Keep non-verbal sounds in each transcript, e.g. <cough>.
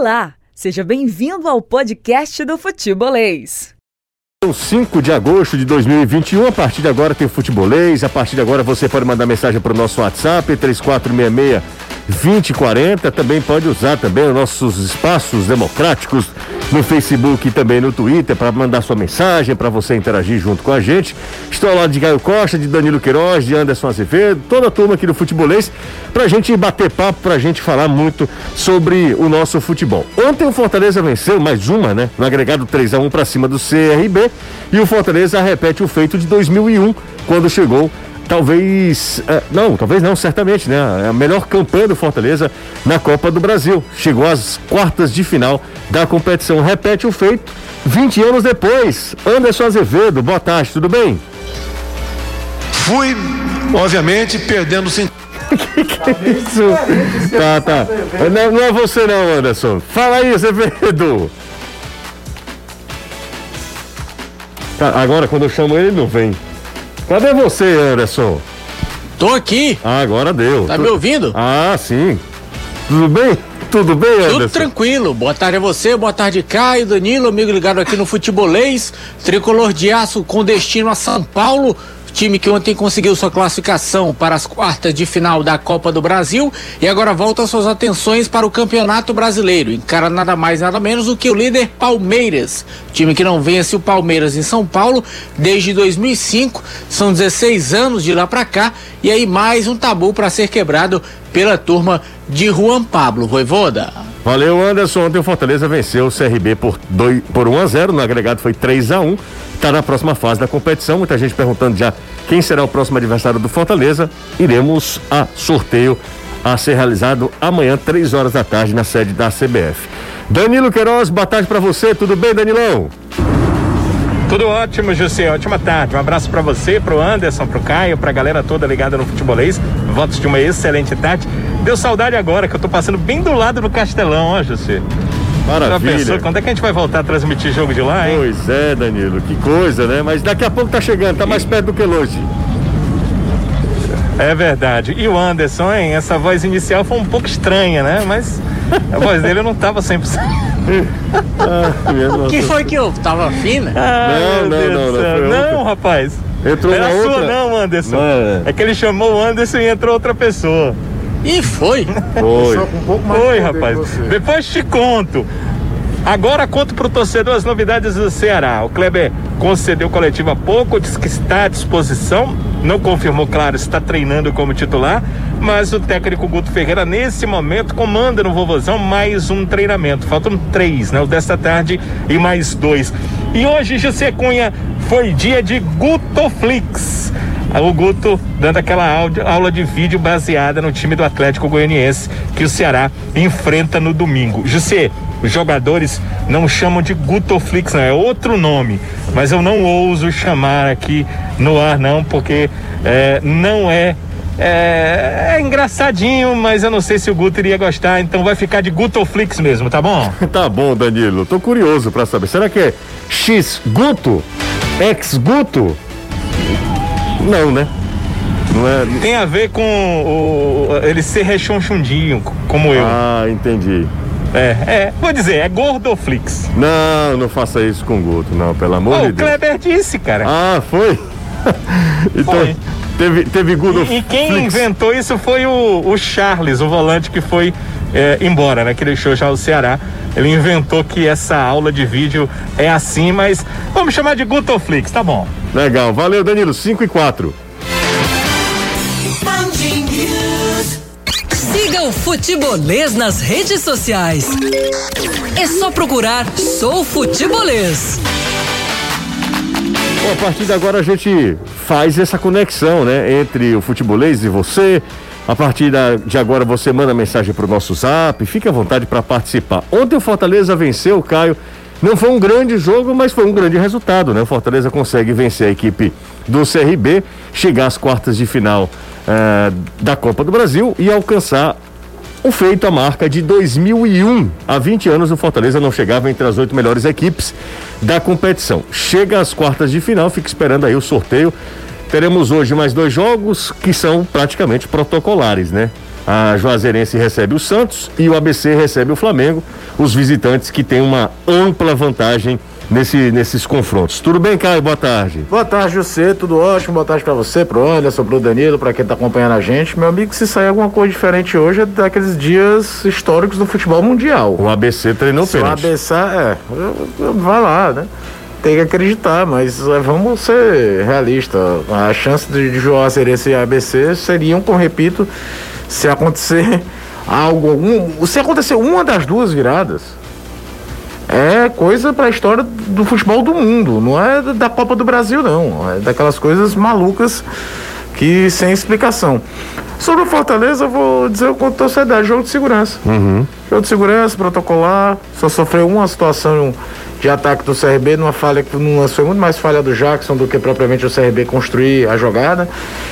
Olá, seja bem-vindo ao podcast do Futebolês. 5 de agosto de 2021, a partir de agora tem futebolês, a partir de agora você pode mandar mensagem para o nosso WhatsApp 3466 2040, também pode usar também os nossos espaços democráticos no Facebook e também no Twitter para mandar sua mensagem, para você interagir junto com a gente. Estou ao lado de Gaio Costa, de Danilo Queiroz, de Anderson Azevedo, toda a turma aqui do Futebolês, para a gente bater papo, para a gente falar muito sobre o nosso futebol. Ontem o Fortaleza venceu mais uma, né? No agregado 3 a 1 para cima do CRB e o Fortaleza repete o feito de 2001, quando chegou talvez. É, não, talvez não, certamente, né? É a melhor campanha do Fortaleza na Copa do Brasil. Chegou às quartas de final da competição. Repete o feito 20 anos depois. Anderson Azevedo, boa tarde, tudo bem? Fui, obviamente, perdendo sentido. <laughs> que, que é isso? Tá, tá. Não, não é você não, Anderson. Fala aí, Azevedo. Tá, agora quando eu chamo ele, ele não vem. Cadê você, Anderson? Tô aqui. Ah, agora deu. Tá tu... me ouvindo? Ah, sim. Tudo bem? Tudo bem, Anderson? Tudo tranquilo. Boa tarde a você, boa tarde, Caio, Danilo, amigo ligado aqui no Futebolês. Tricolor de aço com destino a São Paulo time que ontem conseguiu sua classificação para as quartas de final da Copa do Brasil e agora volta suas atenções para o Campeonato Brasileiro. Encara nada mais nada menos do que o líder Palmeiras, time que não vence o Palmeiras em São Paulo desde 2005. São 16 anos de lá para cá e aí mais um tabu para ser quebrado pela turma de Juan Pablo Voivoda. Valeu, Anderson. Ontem o Fortaleza venceu o CRB por, dois, por 1 a 0 no agregado foi 3 a 1 Está na próxima fase da competição. Muita gente perguntando já quem será o próximo adversário do Fortaleza. Iremos a sorteio a ser realizado amanhã, 3 horas da tarde, na sede da CBF. Danilo Queiroz, boa tarde para você. Tudo bem, Danilão? Tudo ótimo, José. Ótima tarde. Um abraço para você, pro Anderson, pro Caio, pra galera toda ligada no futebolês. Votos de uma excelente tarde. Deu saudade agora que eu tô passando bem do lado do Castelão, ó, José. Maravilha. Já pensou, quando é que a gente vai voltar a transmitir jogo de lá, hein? Pois é, Danilo, que coisa, né? Mas daqui a pouco tá chegando, tá mais perto do que longe. É verdade. E o Anderson, hein? Essa voz inicial foi um pouco estranha, né? Mas a voz dele não tava 100%. Ah, o que foi que eu tava fina? Ah, não, não, não, não, não, não, rapaz. Entrou Era sua outra? não, Anderson. Não é. é que ele chamou o Anderson e entrou outra pessoa. E foi. Foi. Um foi, rapaz. Depois te conto. Agora conto pro torcedor as novidades do Ceará. O Kleber concedeu coletiva há pouco, disse que está à disposição, não confirmou, claro, está treinando como titular, mas o técnico Guto Ferreira, nesse momento, comanda no Vovozão mais um treinamento. Faltam três, né? O desta tarde e mais dois. E hoje, José Cunha, foi dia de Gutoflix. O Guto dando aquela aula de vídeo baseada no time do Atlético Goianiense que o Ceará enfrenta no domingo. José, os jogadores não chamam de Gutoflix, não, é outro nome. Mas eu não ouso chamar aqui no ar, não, porque é, não é, é. É engraçadinho, mas eu não sei se o Guto iria gostar, então vai ficar de Gutoflix mesmo, tá bom? <laughs> tá bom, Danilo. Tô curioso para saber. Será que é X Guto? Ex Guto? Não, né? Não é... Tem a ver com o, ele ser rechonchundinho, como eu. Ah, entendi. É, é, vou dizer, é Gordoflix. Não, não faça isso com o Guto, não, pelo amor oh, de Deus. O Kleber disse, cara. Ah, foi? <laughs> então, foi. teve, teve Gordoflix. E, e quem inventou isso foi o, o Charles, o volante que foi é, embora, né? Que deixou já o Ceará. Ele inventou que essa aula de vídeo é assim, mas vamos chamar de Gutoflix, tá bom. Legal, valeu Danilo, 5 e 4. Siga o Futebolês nas redes sociais. É só procurar Sou Futebolês. Bom, a partir de agora a gente faz essa conexão, né? Entre o futebolês e você. A partir de agora você manda mensagem para o nosso zap, fique à vontade para participar. Ontem o Fortaleza venceu, Caio. Não foi um grande jogo, mas foi um grande resultado, né? O Fortaleza consegue vencer a equipe do CRB, chegar às quartas de final uh, da Copa do Brasil e alcançar o feito a marca de 2001. Há 20 anos o Fortaleza não chegava entre as oito melhores equipes da competição. Chega às quartas de final, fica esperando aí o sorteio. Teremos hoje mais dois jogos que são praticamente protocolares, né? A Juazeirense recebe o Santos e o ABC recebe o Flamengo. os visitantes que têm uma ampla vantagem nesse, nesses confrontos. Tudo bem, Caio? Boa tarde. Boa tarde, José. Tudo ótimo. Boa tarde para você, pro Anderson, pro Danilo, para quem tá acompanhando a gente. Meu amigo, se sair alguma coisa diferente hoje é daqueles dias históricos do futebol mundial. O ABC treinou Se o pênalti. ABC, é, vai lá, né? Tem que acreditar, mas é, vamos ser realistas. A chance de, de Cereça e ABC seriam, como repito, se acontecer <laughs> algo, um, se acontecer uma das duas viradas, é coisa para a história do futebol do mundo, não é da Copa do Brasil, não. É daquelas coisas malucas que sem explicação. Sobre o Fortaleza, eu vou dizer com torcedor, jogo de segurança. Jogo de segurança, protocolar, só sofreu uma situação de ataque do CRB, numa falha que não foi muito mais falha do Jackson do que propriamente o CRB construir a jogada.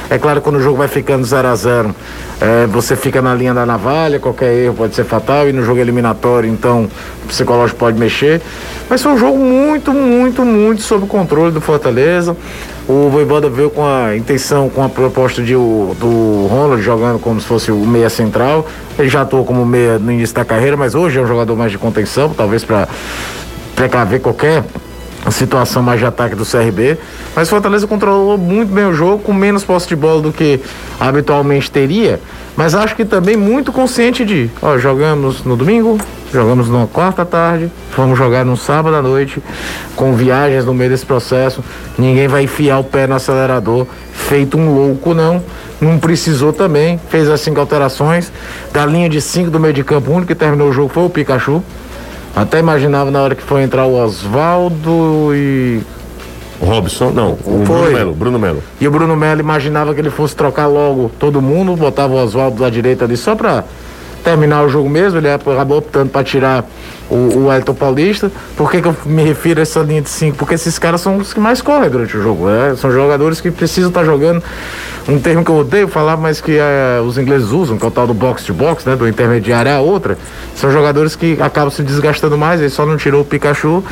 É claro quando o jogo vai ficando 0 a 0 é, você fica na linha da navalha, qualquer erro pode ser fatal, e no jogo eliminatório, então, o psicológico pode mexer. Mas foi um jogo muito, muito, muito sob o controle do Fortaleza. O Voivoda veio com a intenção, com a proposta de, o, do Ronald jogando como se fosse o meia central. Ele já atuou como meia no início da carreira, mas hoje é um jogador mais de contenção, talvez para precaver qualquer situação mais de ataque do CRB. Mas Fortaleza controlou muito bem o jogo, com menos posse de bola do que habitualmente teria. Mas acho que também muito consciente de, ó, jogamos no domingo, jogamos na quarta tarde, vamos jogar no sábado à noite, com viagens no meio desse processo. Ninguém vai enfiar o pé no acelerador, feito um louco, não. Não precisou também, fez as cinco alterações. Da linha de cinco do meio de campo, o único que terminou o jogo foi o Pikachu. Até imaginava na hora que foi entrar o Oswaldo e. Robson, não, o Foi. Bruno Melo. Bruno Melo. E o Bruno Melo imaginava que ele fosse trocar logo todo mundo, botava o Oswaldo da direita ali só pra terminar o jogo mesmo. Ele acabou optando pra tirar o, o Elton Paulista. Por que, que eu me refiro a essa linha de cinco? Porque esses caras são os que mais correm durante o jogo. né? São jogadores que precisam estar jogando. Um termo que eu odeio falar, mas que eh, os ingleses usam, que é o tal do box to box, né? Do intermediário à outra. São jogadores que acabam se desgastando mais, ele só não tirou o Pikachu.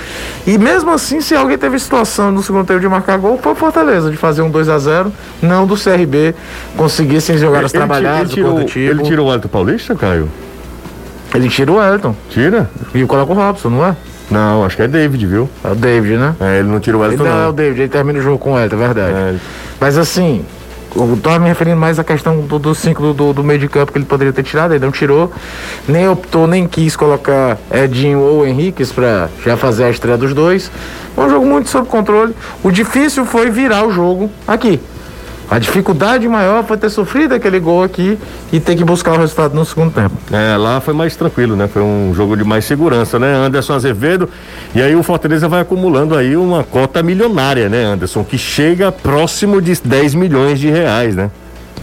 E mesmo assim, se alguém teve situação no segundo tempo de marcar gol, foi o Fortaleza, de fazer um 2 a 0 não do CRB conseguir sem jogadas Ele- ele trabalhadas, tirou, tipo. ele tirou o Alto Paulista, Caio? Ele tira o Elton Tira? e coloca o Robson, não é? Não, acho que é David, viu? É o David, né? É, ele não tira o Ele Elton, não, é o não. David, ele termina o jogo com o Elton, é verdade. É. Mas assim, eu tô me referindo mais à questão do, do cinco do, do meio de campo que ele poderia ter tirado, ele não tirou, nem optou, nem quis colocar Edinho ou Henriques pra já fazer a estreia dos dois. Foi um jogo muito sob controle. O difícil foi virar o jogo aqui. A dificuldade maior foi ter sofrido aquele gol aqui e ter que buscar o resultado no segundo tempo. É, lá foi mais tranquilo, né? Foi um jogo de mais segurança, né? Anderson Azevedo. E aí o Fortaleza vai acumulando aí uma cota milionária, né, Anderson? Que chega próximo de 10 milhões de reais, né?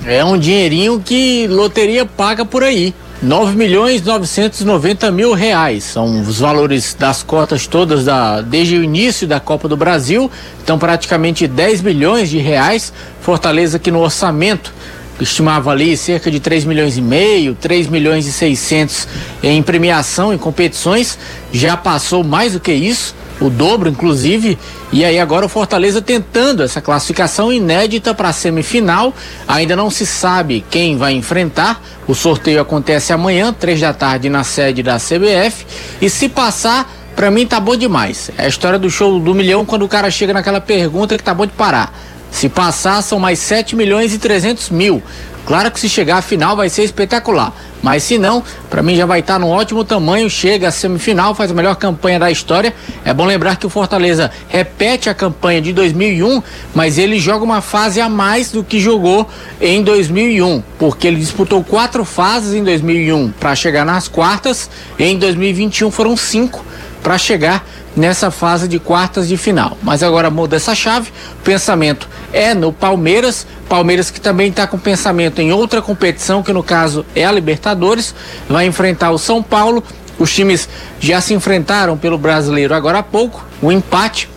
É um dinheirinho que loteria paga por aí. 9 milhões 990 mil reais. São os valores das cotas todas da, desde o início da Copa do Brasil. Então, praticamente 10 milhões de reais. Fortaleza que no orçamento estimava ali cerca de 3 milhões e meio, 3 milhões e 600 em premiação, em competições. Já passou mais do que isso o dobro, inclusive. E aí agora o Fortaleza tentando essa classificação inédita para a semifinal. Ainda não se sabe quem vai enfrentar. O sorteio acontece amanhã, três da tarde, na sede da CBF. E se passar, para mim tá bom demais. É a história do show do milhão quando o cara chega naquela pergunta que tá bom de parar. Se passar, são mais 7 milhões e 300 mil. Claro que se chegar à final vai ser espetacular. Mas se não, para mim já vai estar no ótimo tamanho, chega à semifinal, faz a melhor campanha da história. É bom lembrar que o Fortaleza repete a campanha de 2001, mas ele joga uma fase a mais do que jogou em 2001, porque ele disputou quatro fases em 2001 para chegar nas quartas, em 2021 foram cinco para chegar nessa fase de quartas de final. Mas agora muda essa chave, o pensamento é no Palmeiras, Palmeiras que também está com pensamento em outra competição, que no caso é a Libertadores, vai enfrentar o São Paulo. Os times já se enfrentaram pelo brasileiro agora há pouco, o empate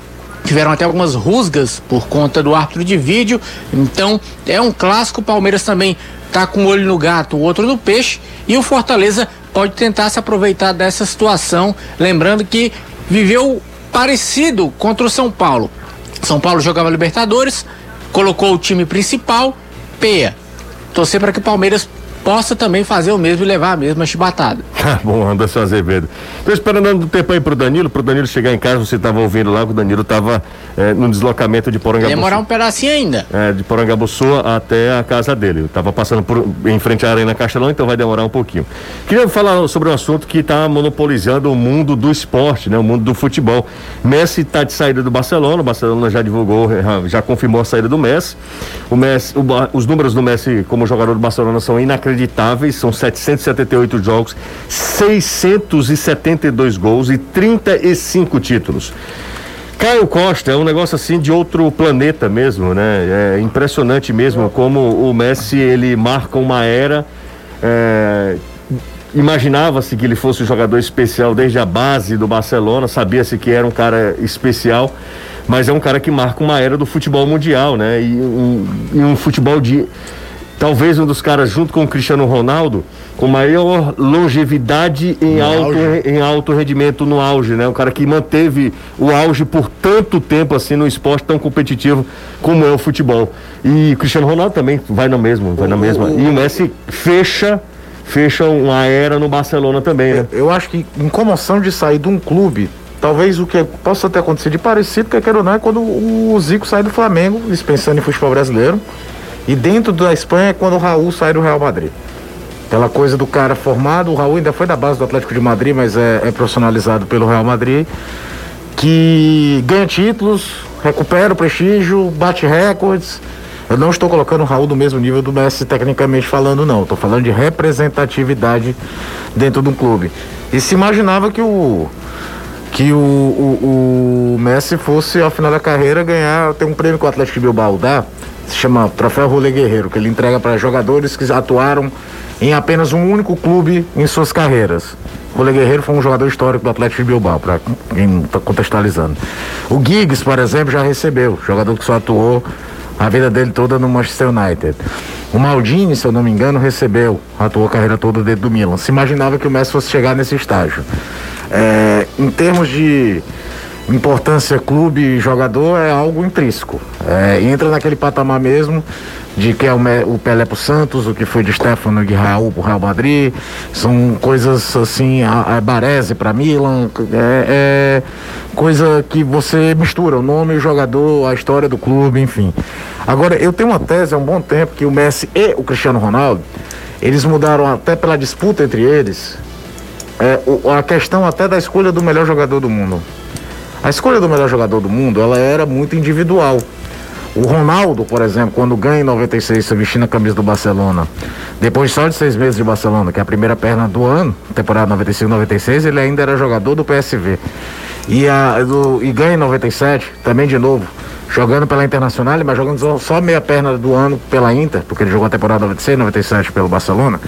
Tiveram até algumas rusgas por conta do árbitro de vídeo. Então, é um clássico. O Palmeiras também tá com um olho no gato, o outro no peixe. E o Fortaleza pode tentar se aproveitar dessa situação. Lembrando que viveu parecido contra o São Paulo. São Paulo jogava Libertadores, colocou o time principal, peia. Torcer para que o Palmeiras possa também fazer o mesmo e levar a mesma chibatada. Tá <laughs> bom, Anderson Azevedo. Tô esperando um tempo aí pro Danilo, pro Danilo chegar em casa, você tava ouvindo lá que o Danilo tava é, no deslocamento de Porangabuçu. Demorar um pedacinho ainda. É, de Porangabuçu até a casa dele. Eu tava passando por, em frente à Arena Castelão, então vai demorar um pouquinho. Queria falar sobre um assunto que está monopolizando o mundo do esporte, né? O mundo do futebol. Messi está de saída do Barcelona, o Barcelona já divulgou, já confirmou a saída do Messi. O Messi, o, os números do Messi como jogador do Barcelona são inacreditáveis, são 778 jogos, 672 gols e 35 títulos. Caio Costa é um negócio assim de outro planeta mesmo, né? É impressionante mesmo como o Messi ele marca uma era. É, Imaginava-se que ele fosse um jogador especial desde a base do Barcelona, sabia-se que era um cara especial, mas é um cara que marca uma era do futebol mundial, né? E um, e um futebol de talvez um dos caras, junto com o Cristiano Ronaldo, com maior longevidade em, alto, em alto rendimento no auge, né? Um cara que manteve o auge por tanto tempo assim no esporte tão competitivo como é o futebol. E o Cristiano Ronaldo também vai na mesma, vai na mesma. E o Messi fecha fecha uma era no Barcelona também, né? Eu acho que em comoção de sair de um clube, talvez o que possa ter acontecido de parecido, que quer ou não, é quando o Zico sai do Flamengo, dispensando em futebol brasileiro. E dentro da Espanha é quando o Raul sai do Real Madrid. Aquela coisa do cara formado, o Raul ainda foi da base do Atlético de Madrid, mas é, é profissionalizado pelo Real Madrid, que ganha títulos, recupera o prestígio, bate recordes. Eu não estou colocando o Raul do mesmo nível do Messi tecnicamente falando, não. Estou falando de representatividade dentro do clube. E se imaginava que o que o, o, o Messi fosse ao final da carreira ganhar, tem um prêmio que o Atlético de Bilbao dá, se chama Troféu Rolê Guerreiro, que ele entrega para jogadores que atuaram em apenas um único clube em suas carreiras. Rolê Guerreiro foi um jogador histórico do Atlético de Bilbao, para quem está contextualizando. O Giggs, por exemplo, já recebeu, jogador que só atuou a vida dele toda no Manchester United. O Maldini, se eu não me engano, recebeu, atuou a carreira toda dentro do Milan. Se imaginava que o Messi fosse chegar nesse estágio. É, em termos de importância clube e jogador é algo intrínseco. É, entra naquele patamar mesmo de que é o, Pelé pro Santos, o que foi de Stefano de Raul pro Real Madrid, são coisas assim, a, a Baresi para Milan, é, é, coisa que você mistura o nome, o jogador, a história do clube, enfim. Agora, eu tenho uma tese há um bom tempo que o Messi e o Cristiano Ronaldo, eles mudaram até pela disputa entre eles, é, a questão até da escolha do melhor jogador do mundo. A escolha do melhor jogador do mundo, ela era muito individual. O Ronaldo, por exemplo, quando ganha em 96, vestindo a camisa do Barcelona, depois só de seis meses de Barcelona, que é a primeira perna do ano, temporada 95-96, ele ainda era jogador do PSV. E, a, do, e ganha em 97, também de novo, jogando pela Internacional, mas jogando só meia perna do ano pela Inter, porque ele jogou a temporada 96, 97 pelo Barcelona.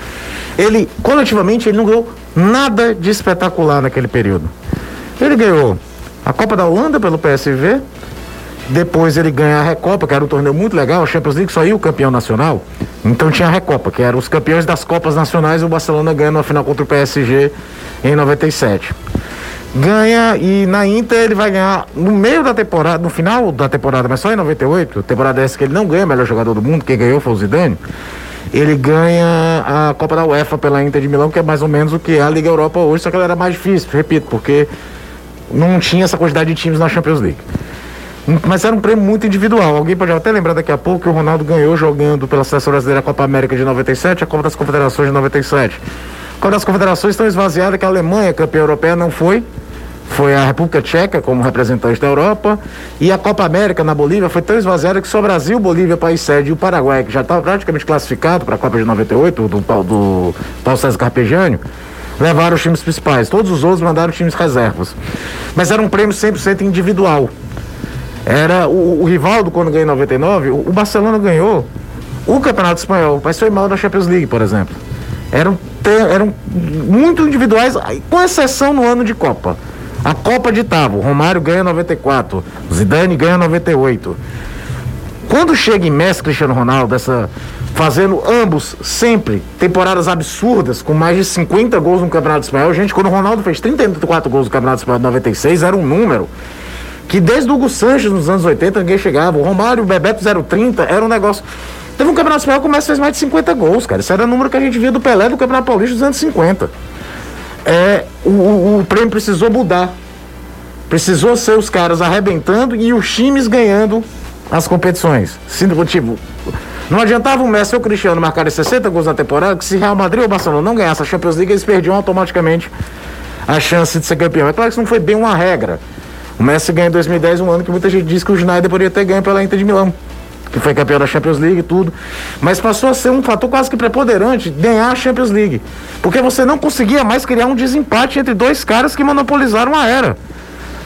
Ele, coletivamente, ele não ganhou nada de espetacular naquele período. Ele ganhou a Copa da Holanda pelo PSV. Depois ele ganha a Recopa, que era um torneio muito legal, a Champions League só ia o campeão nacional. Então tinha a Recopa, que eram os campeões das Copas Nacionais, o Barcelona ganha na final contra o PSG em 97. Ganha e na Inter ele vai ganhar no meio da temporada, no final da temporada, mas só em 98, temporada essa que ele não ganha melhor jogador do mundo, quem ganhou foi o Zidane. Ele ganha a Copa da UEFA pela Inter de Milão, que é mais ou menos o que é a Liga Europa hoje, só que ela era mais difícil, repito, porque não tinha essa quantidade de times na Champions League. Mas era um prêmio muito individual. Alguém pode até lembrar daqui a pouco que o Ronaldo ganhou jogando pela Seleção Brasileira a Copa América de 97 a Copa das Confederações de 97. A Copa das Confederações estão esvaziada que a Alemanha, campeã europeia, não foi. Foi a República Tcheca como representante da Europa. E a Copa América na Bolívia foi tão esvaziada que só Brasil, Bolívia, país sede e o Paraguai, que já estava praticamente classificado para a Copa de 98, do, do, do Paulo César Carpegiani levaram os times principais. Todos os outros mandaram times reservas. Mas era um prêmio 100% individual. Era o, o Rivaldo, quando ganhou em 99, o, o Barcelona ganhou o Campeonato Espanhol, mas foi mal da Champions League, por exemplo. Eram, eram muito individuais, com exceção no ano de Copa. A Copa de Tavo, Romário ganha 94, Zidane ganha 98. Quando chega em Messi, Cristiano Ronaldo, essa fazendo ambos sempre temporadas absurdas, com mais de 50 gols no Campeonato Espanhol. Gente, quando o Ronaldo fez 34 gols no Campeonato Espanhol de 96, era um número que desde o Hugo Sanches nos anos 80 ninguém chegava. O Romário, o Bebeto 030 era um negócio. Teve um campeonato espanhol que o Messi fez mais de 50 gols, cara. Isso era o número que a gente via do Pelé do Campeonato Paulista dos anos 50. É, o, o, o prêmio precisou mudar. Precisou ser os caras arrebentando e os times ganhando as competições. Tipo, não adiantava o Messi ou o Cristiano marcarem 60 gols na temporada, que se Real Madrid ou Barcelona não ganhasse a Champions League, eles perdiam automaticamente a chance de ser campeão. É claro que isso não foi bem uma regra. O Messi ganhou em 2010, um ano que muita gente diz que o Schneider poderia ter ganho pela Inter de Milão, que foi campeão da Champions League e tudo. Mas passou a ser um fator quase que preponderante ganhar a Champions League. Porque você não conseguia mais criar um desempate entre dois caras que monopolizaram a era.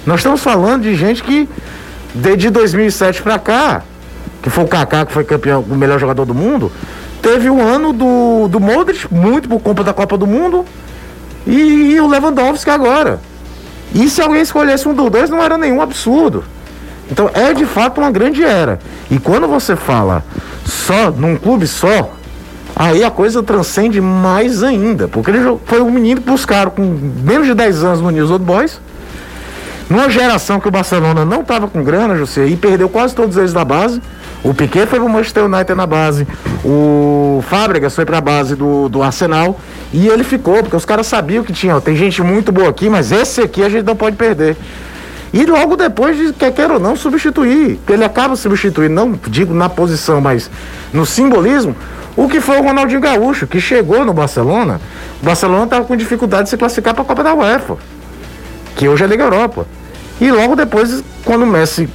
Nós estamos falando de gente que, desde 2007 para cá, que foi o Kaká, que foi campeão, o melhor jogador do mundo, teve um ano do, do Modric, muito por conta da Copa do Mundo, e, e o Lewandowski agora. E se alguém escolhesse um dos dois, não era nenhum absurdo. Então é de fato uma grande era. E quando você fala só num clube só, aí a coisa transcende mais ainda. Porque ele foi um menino que buscaram com menos de 10 anos no News Old Boys numa geração que o Barcelona não estava com grana, José, e perdeu quase todos eles da base. O Piquet foi para o Manchester United na base, o Fábricas foi para a base do, do Arsenal e ele ficou, porque os caras sabiam que tinha, ó, tem gente muito boa aqui, mas esse aqui a gente não pode perder. E logo depois, de, quer queira ou não, substituir. Ele acaba substituindo, não digo na posição, mas no simbolismo, o que foi o Ronaldinho Gaúcho, que chegou no Barcelona. O Barcelona estava com dificuldade de se classificar para a Copa da UEFA, que hoje é Liga Europa. E logo depois, quando o Messi,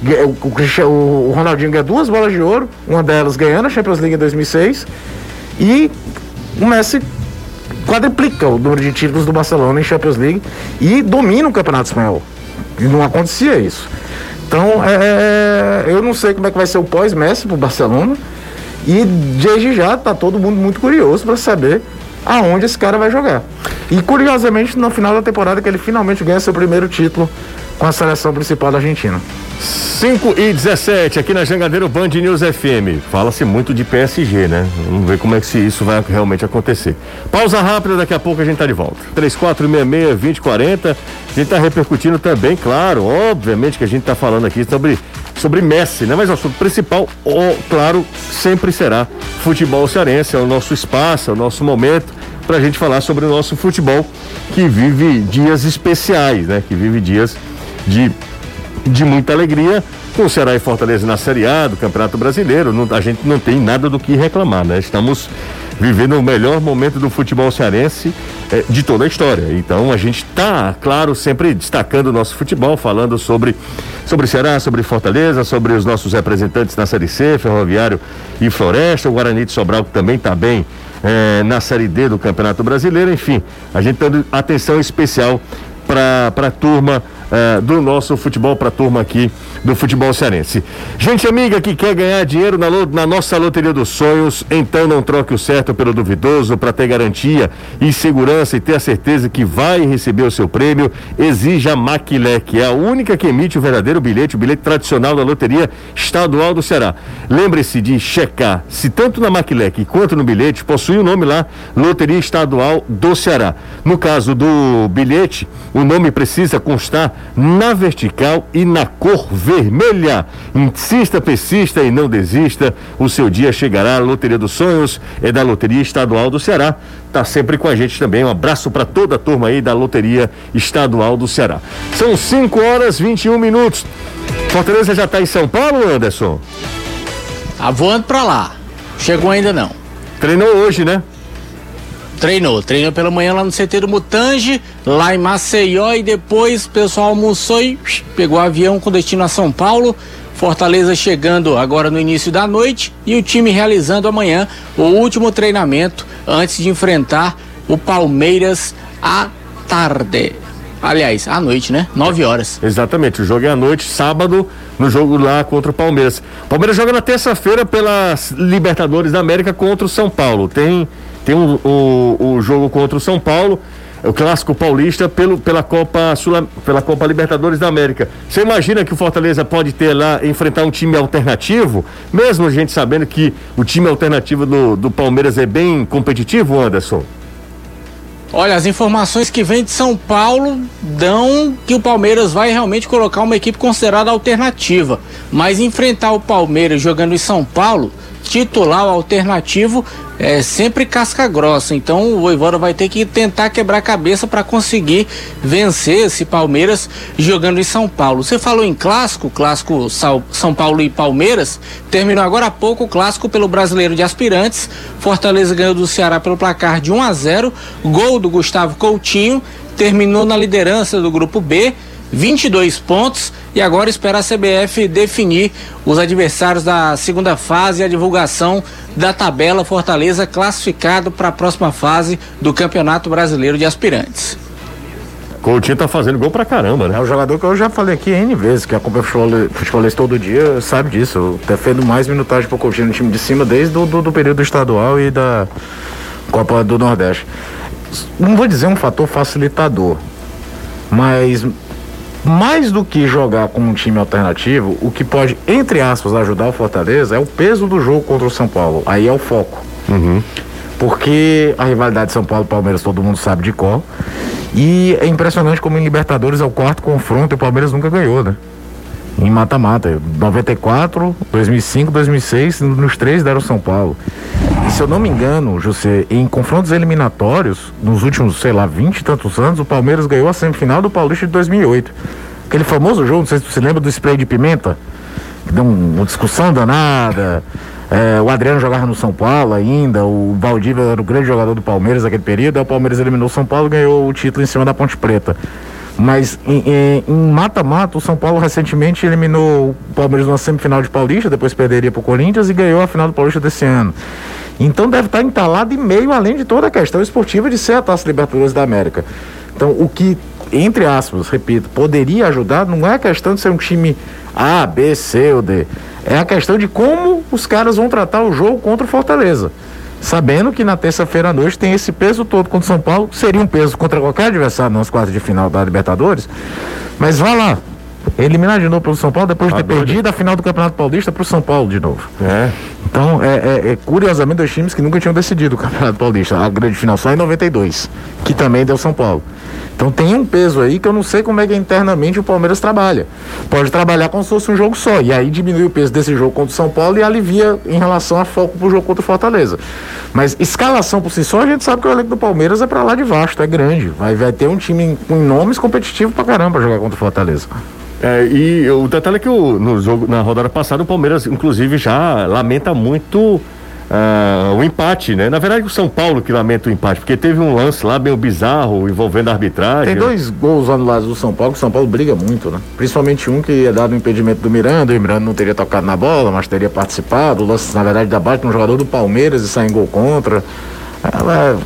o, Ronaldinho ganha duas bolas de ouro, uma delas ganhando a Champions League em 2006, e o Messi quadriplica o número de títulos do Barcelona em Champions League e domina o Campeonato Espanhol. E não acontecia isso. Então, é, é eu não sei como é que vai ser o pós-Messi pro Barcelona. E desde já tá todo mundo muito curioso para saber aonde esse cara vai jogar. E curiosamente, no final da temporada que ele finalmente ganha seu primeiro título com a seleção principal da Argentina. 5 e 17 aqui na Jangadeiro Band News FM. Fala-se muito de PSG, né? Vamos ver como é que isso vai realmente acontecer. Pausa rápida, daqui a pouco a gente tá de volta. 3466-2040. A gente tá repercutindo também, claro, obviamente que a gente tá falando aqui sobre, sobre Messi, né? Mas o assunto principal, oh, claro, sempre será futebol cearense. É o nosso espaço, é o nosso momento para a gente falar sobre o nosso futebol que vive dias especiais, né? Que vive dias de, de muita alegria com o Ceará e Fortaleza na Série A do Campeonato Brasileiro. Não, a gente não tem nada do que reclamar, né? Estamos vivendo o melhor momento do futebol cearense eh, de toda a história. Então a gente está, claro, sempre destacando o nosso futebol, falando sobre sobre Ceará, sobre Fortaleza, sobre os nossos representantes na Série C, Ferroviário e Floresta, o Guarani de Sobral que também está bem eh, na Série D do Campeonato Brasileiro. Enfim, a gente dando atenção especial para a turma uh, do nosso futebol, para a turma aqui do futebol cearense. Gente amiga que quer ganhar dinheiro na, na nossa Loteria dos Sonhos, então não troque o certo pelo duvidoso para ter garantia e segurança e ter a certeza que vai receber o seu prêmio. Exija a Maquilé, que é a única que emite o verdadeiro bilhete, o bilhete tradicional da Loteria Estadual do Ceará. Lembre-se de checar se tanto na Maquilec quanto no bilhete possui o nome lá, Loteria Estadual do Ceará. No caso do bilhete, o nome precisa constar na vertical e na cor vermelha. Insista, persista e não desista. O seu dia chegará. A Loteria dos Sonhos é da Loteria Estadual do Ceará. Tá sempre com a gente também. Um abraço para toda a turma aí da Loteria Estadual do Ceará. São 5 horas 21 minutos. Fortaleza já está em São Paulo, Anderson? Tá voando para lá. Chegou ainda não. Treinou hoje, né? Treinou, treinou pela manhã lá no CT do Mutange, lá em Maceió e depois o pessoal almoçou e pegou o avião com destino a São Paulo. Fortaleza chegando agora no início da noite e o time realizando amanhã o último treinamento antes de enfrentar o Palmeiras à tarde. Aliás, à noite, né? 9 horas. Exatamente, o jogo é à noite, sábado, no jogo lá contra o Palmeiras. O Palmeiras joga na terça-feira pelas Libertadores da América contra o São Paulo. Tem tem o, o, o jogo contra o São Paulo, o clássico paulista pelo, pela Copa Sul, pela Copa Libertadores da América. Você imagina que o Fortaleza pode ter lá enfrentar um time alternativo, mesmo a gente sabendo que o time alternativo do, do Palmeiras é bem competitivo, Anderson? Olha, as informações que vêm de São Paulo dão que o Palmeiras vai realmente colocar uma equipe considerada alternativa. Mas enfrentar o Palmeiras jogando em São Paulo titular, alternativo, é sempre casca grossa. Então o Voivoda vai ter que tentar quebrar a cabeça para conseguir vencer esse Palmeiras jogando em São Paulo. Você falou em clássico, clássico São Paulo e Palmeiras. Terminou agora há pouco o clássico pelo Brasileiro de Aspirantes. Fortaleza ganhou do Ceará pelo placar de 1 a 0. Gol do Gustavo Coutinho. Terminou na liderança do grupo B. 22 pontos e agora espera a CBF definir os adversários da segunda fase e a divulgação da tabela Fortaleza classificado para a próxima fase do Campeonato Brasileiro de Aspirantes. Coutinho tá fazendo gol pra caramba, né? É o jogador que eu já falei aqui N vezes, que acompanha futebol todo dia, sabe disso. Eu defendo mais minutagem pro Coutinho no time de cima desde o do, do período estadual e da Copa do Nordeste. Não vou dizer um fator facilitador, mas mais do que jogar com um time alternativo, o que pode, entre aspas, ajudar o Fortaleza é o peso do jogo contra o São Paulo. Aí é o foco. Uhum. Porque a rivalidade São Paulo-Palmeiras todo mundo sabe de qual. E é impressionante como em Libertadores é o quarto confronto e o Palmeiras nunca ganhou, né? Em mata-mata. 94, 2005, 2006, nos três deram São Paulo. E se eu não me engano, José, em confrontos eliminatórios, nos últimos, sei lá, 20 e tantos anos, o Palmeiras ganhou a semifinal do Paulista de 2008. Aquele famoso jogo, não sei se você lembra do spray de pimenta, que deu uma discussão danada. É, o Adriano jogava no São Paulo ainda, o Valdívia era o grande jogador do Palmeiras naquele período, aí o Palmeiras eliminou o São Paulo e ganhou o título em cima da Ponte Preta. Mas em mata-mata, o São Paulo recentemente eliminou o Palmeiras numa semifinal de Paulista, depois perderia para o Corinthians e ganhou a final do Paulista desse ano. Então deve estar entalado e meio, além de toda a questão esportiva de ser a Taça Libertadores da América. Então, o que, entre aspas, repito, poderia ajudar não é a questão de ser um time A, B, C ou D. É a questão de como os caras vão tratar o jogo contra o Fortaleza sabendo que na terça-feira à noite tem esse peso todo contra o São Paulo, seria um peso contra qualquer adversário nas quartas de final da Libertadores, mas vá lá, eliminar de novo pelo São Paulo depois de ter tá perdido a final do Campeonato Paulista para o São Paulo de novo. É. Então, é, é, é, curiosamente dois times que nunca tinham decidido o Campeonato Paulista, a grande final só em 92, que também deu São Paulo. Então tem um peso aí que eu não sei como é que internamente o Palmeiras trabalha. Pode trabalhar como se fosse um jogo só. E aí diminui o peso desse jogo contra o São Paulo e alivia em relação a foco pro jogo contra o Fortaleza. Mas escalação por si só, a gente sabe que o elenco do Palmeiras é para lá de vasto, é grande. Vai, vai ter um time com nomes competitivos pra caramba jogar contra o Fortaleza. É, e o detalhe é que o, no jogo, na rodada passada, o Palmeiras, inclusive, já lamenta muito uh, o empate, né? Na verdade, o São Paulo que lamenta o empate, porque teve um lance lá meio bizarro envolvendo a arbitragem. Tem dois gols anulados do São Paulo, que o São Paulo briga muito, né? Principalmente um que é dado o impedimento do Miranda, o Miranda não teria tocado na bola, mas teria participado. O lance, na verdade, da bate um jogador do Palmeiras e sai em gol contra. Ela,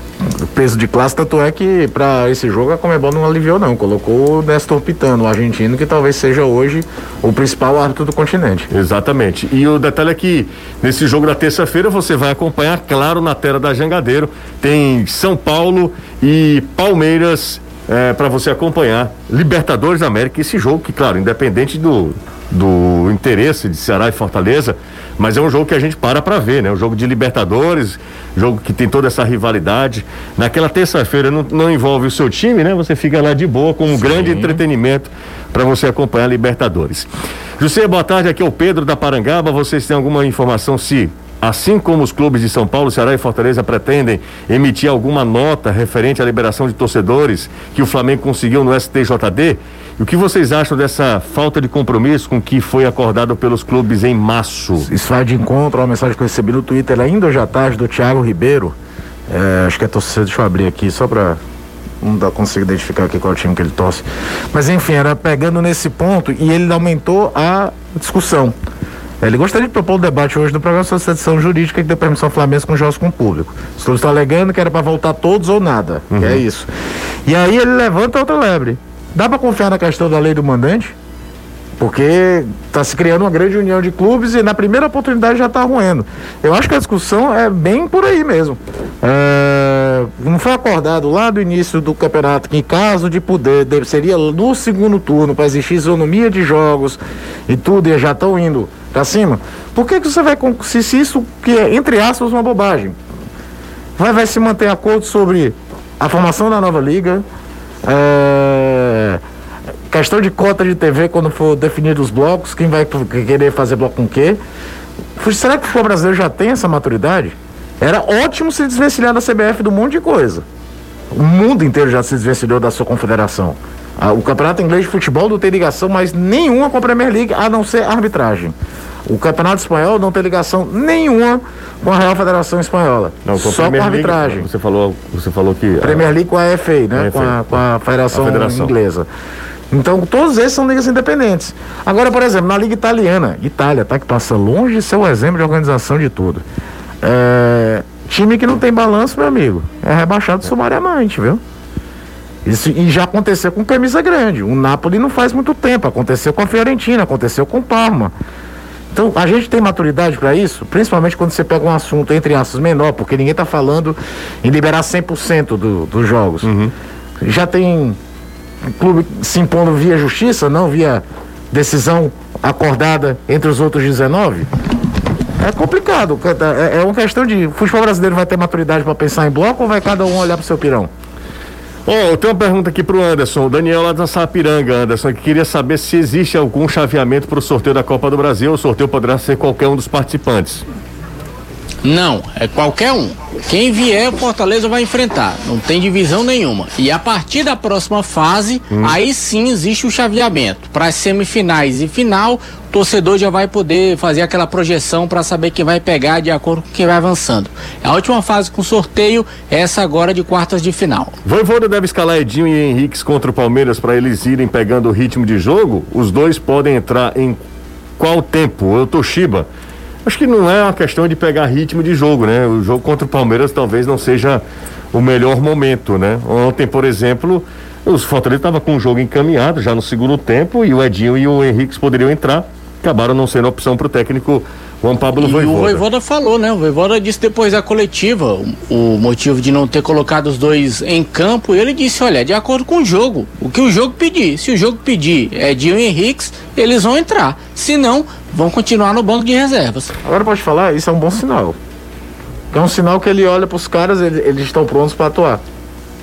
peso de classe, tanto é que para esse jogo a Comebol não aliviou não, colocou o Nestor Pitano, o argentino, que talvez seja hoje o principal árbitro do continente. Exatamente. E o detalhe é que nesse jogo da terça-feira você vai acompanhar, claro, na tela da Jangadeiro, tem São Paulo e Palmeiras é, para você acompanhar. Libertadores da América, esse jogo que, claro, independente do, do interesse de Ceará e Fortaleza, mas é um jogo que a gente para para ver, né? Um jogo de Libertadores, jogo que tem toda essa rivalidade. Naquela terça-feira não, não, envolve o seu time, né? Você fica lá de boa com um Sim. grande entretenimento para você acompanhar a Libertadores. José, boa tarde. Aqui é o Pedro da Parangaba. Vocês têm alguma informação se Assim como os clubes de São Paulo, Ceará e Fortaleza pretendem emitir alguma nota referente à liberação de torcedores que o Flamengo conseguiu no STJD, o que vocês acham dessa falta de compromisso com o que foi acordado pelos clubes em março? Isso vai de encontro a uma mensagem que eu recebi no Twitter ainda hoje à tarde do Thiago Ribeiro. É, acho que é torcedor, deixa eu abrir aqui só para não dá, consigo identificar aqui qual time que ele torce. Mas enfim, era pegando nesse ponto e ele aumentou a discussão. Ele gostaria de propor um debate hoje no programa sobre sedição jurídica que deu permissão ao Flamengo com jogos com o público. Os clubes estão alegando que era para voltar todos ou nada. Uhum. é isso. E aí ele levanta outra lebre. Dá para confiar na questão da lei do mandante? Porque está se criando uma grande união de clubes e na primeira oportunidade já está ruendo. Eu acho que a discussão é bem por aí mesmo. É, não foi acordado lá do início do campeonato que, em caso de poder, seria no segundo turno para existir isonomia de jogos e tudo, e já estão indo para cima. Por que, que você vai. Se, se isso, que é, entre aspas, uma bobagem, vai, vai se manter acordo sobre a formação da nova liga. É, Questão de cota de TV quando for definido os blocos, quem vai querer fazer bloco com quê? Será que o futebol brasileiro já tem essa maturidade? Era ótimo se desvencilhar da CBF do monte de coisa. O mundo inteiro já se desvencilhou da sua confederação. O campeonato inglês de futebol não tem ligação mais nenhuma com a Premier League, a não ser arbitragem. O campeonato espanhol não tem ligação nenhuma com a Real Federação Espanhola. Não, com só com a arbitragem. League, você falou, você falou que Premier League com a FA, né? A com, a, com a Federação, a Federação Inglesa. Então, todos esses são ligas independentes. Agora, por exemplo, na Liga Italiana, Itália, tá? Que passa longe de ser o exemplo de organização de tudo. É, time que não tem balanço, meu amigo, é rebaixado sumariamente, viu? Isso, e já aconteceu com camisa grande. O Napoli não faz muito tempo. Aconteceu com a Fiorentina, aconteceu com o Parma. Então, a gente tem maturidade para isso, principalmente quando você pega um assunto, entre aspas, menor, porque ninguém está falando em liberar 100% do, dos jogos. Uhum. Já tem clube se impondo via justiça, não via decisão acordada entre os outros 19? É complicado. É, é uma questão de. O futebol brasileiro vai ter maturidade para pensar em bloco ou vai cada um olhar para o seu pirão? Oh, tenho uma pergunta aqui pro Anderson, o Daniel lá da Sapiranga, Anderson, que queria saber se existe algum chaveamento para o sorteio da Copa do Brasil. O sorteio poderá ser qualquer um dos participantes. Não, é qualquer um. Quem vier, o Fortaleza vai enfrentar. Não tem divisão nenhuma. E a partir da próxima fase, hum. aí sim existe o chaveamento. Para as semifinais e final, o torcedor já vai poder fazer aquela projeção para saber quem vai pegar de acordo com quem vai avançando. É a última fase com sorteio, essa agora de quartas de final. Voivoda deve escalar Edinho e Henriques contra o Palmeiras para eles irem pegando o ritmo de jogo. Os dois podem entrar em qual tempo? Eu Toshiba. Acho que não é uma questão de pegar ritmo de jogo, né? O jogo contra o Palmeiras talvez não seja o melhor momento, né? Ontem, por exemplo, os Fortaleza estava com o jogo encaminhado já no segundo tempo e o Edinho e o Henrique poderiam entrar, acabaram não sendo opção para o técnico Juan Pablo e Voivoda. o Voivoda falou, né? O Voivoda disse depois da coletiva o, o, motivo de não ter colocado os dois em campo. Ele disse, olha, de acordo com o jogo, o que o jogo pedir. Se o jogo pedir Edinho e Henrique, eles vão entrar. Se não, vão continuar no banco de reservas. Agora pode falar, isso é um bom sinal. É um sinal que ele olha para os caras, eles, eles estão prontos para atuar.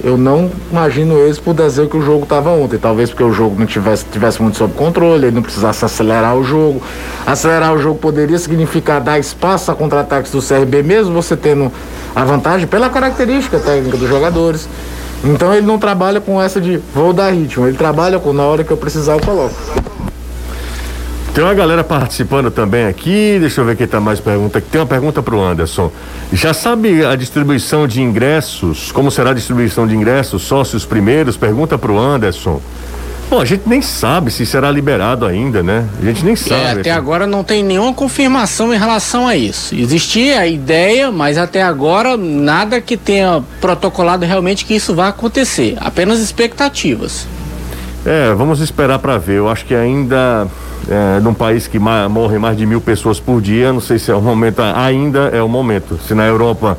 Eu não imagino eles por dizer que o jogo estava ontem. Talvez porque o jogo não tivesse, tivesse muito sob controle, ele não precisasse acelerar o jogo. Acelerar o jogo poderia significar dar espaço a contra-ataques do CRB, mesmo você tendo a vantagem pela característica técnica dos jogadores. Então ele não trabalha com essa de vou dar ritmo, ele trabalha com na hora que eu precisar eu coloco. Tem uma galera participando também aqui. Deixa eu ver quem está mais pergunta. Tem uma pergunta para o Anderson. Já sabe a distribuição de ingressos? Como será a distribuição de ingressos? Sócios primeiros? Pergunta para o Anderson. Bom, a gente nem sabe se será liberado ainda, né? A gente nem é, sabe. É, até agora não tem nenhuma confirmação em relação a isso. Existia a ideia, mas até agora nada que tenha protocolado realmente que isso vai acontecer. Apenas expectativas. É, vamos esperar para ver. Eu acho que ainda é, num país que ma morre mais de mil pessoas por dia, não sei se é o momento, ainda é o momento. Se na Europa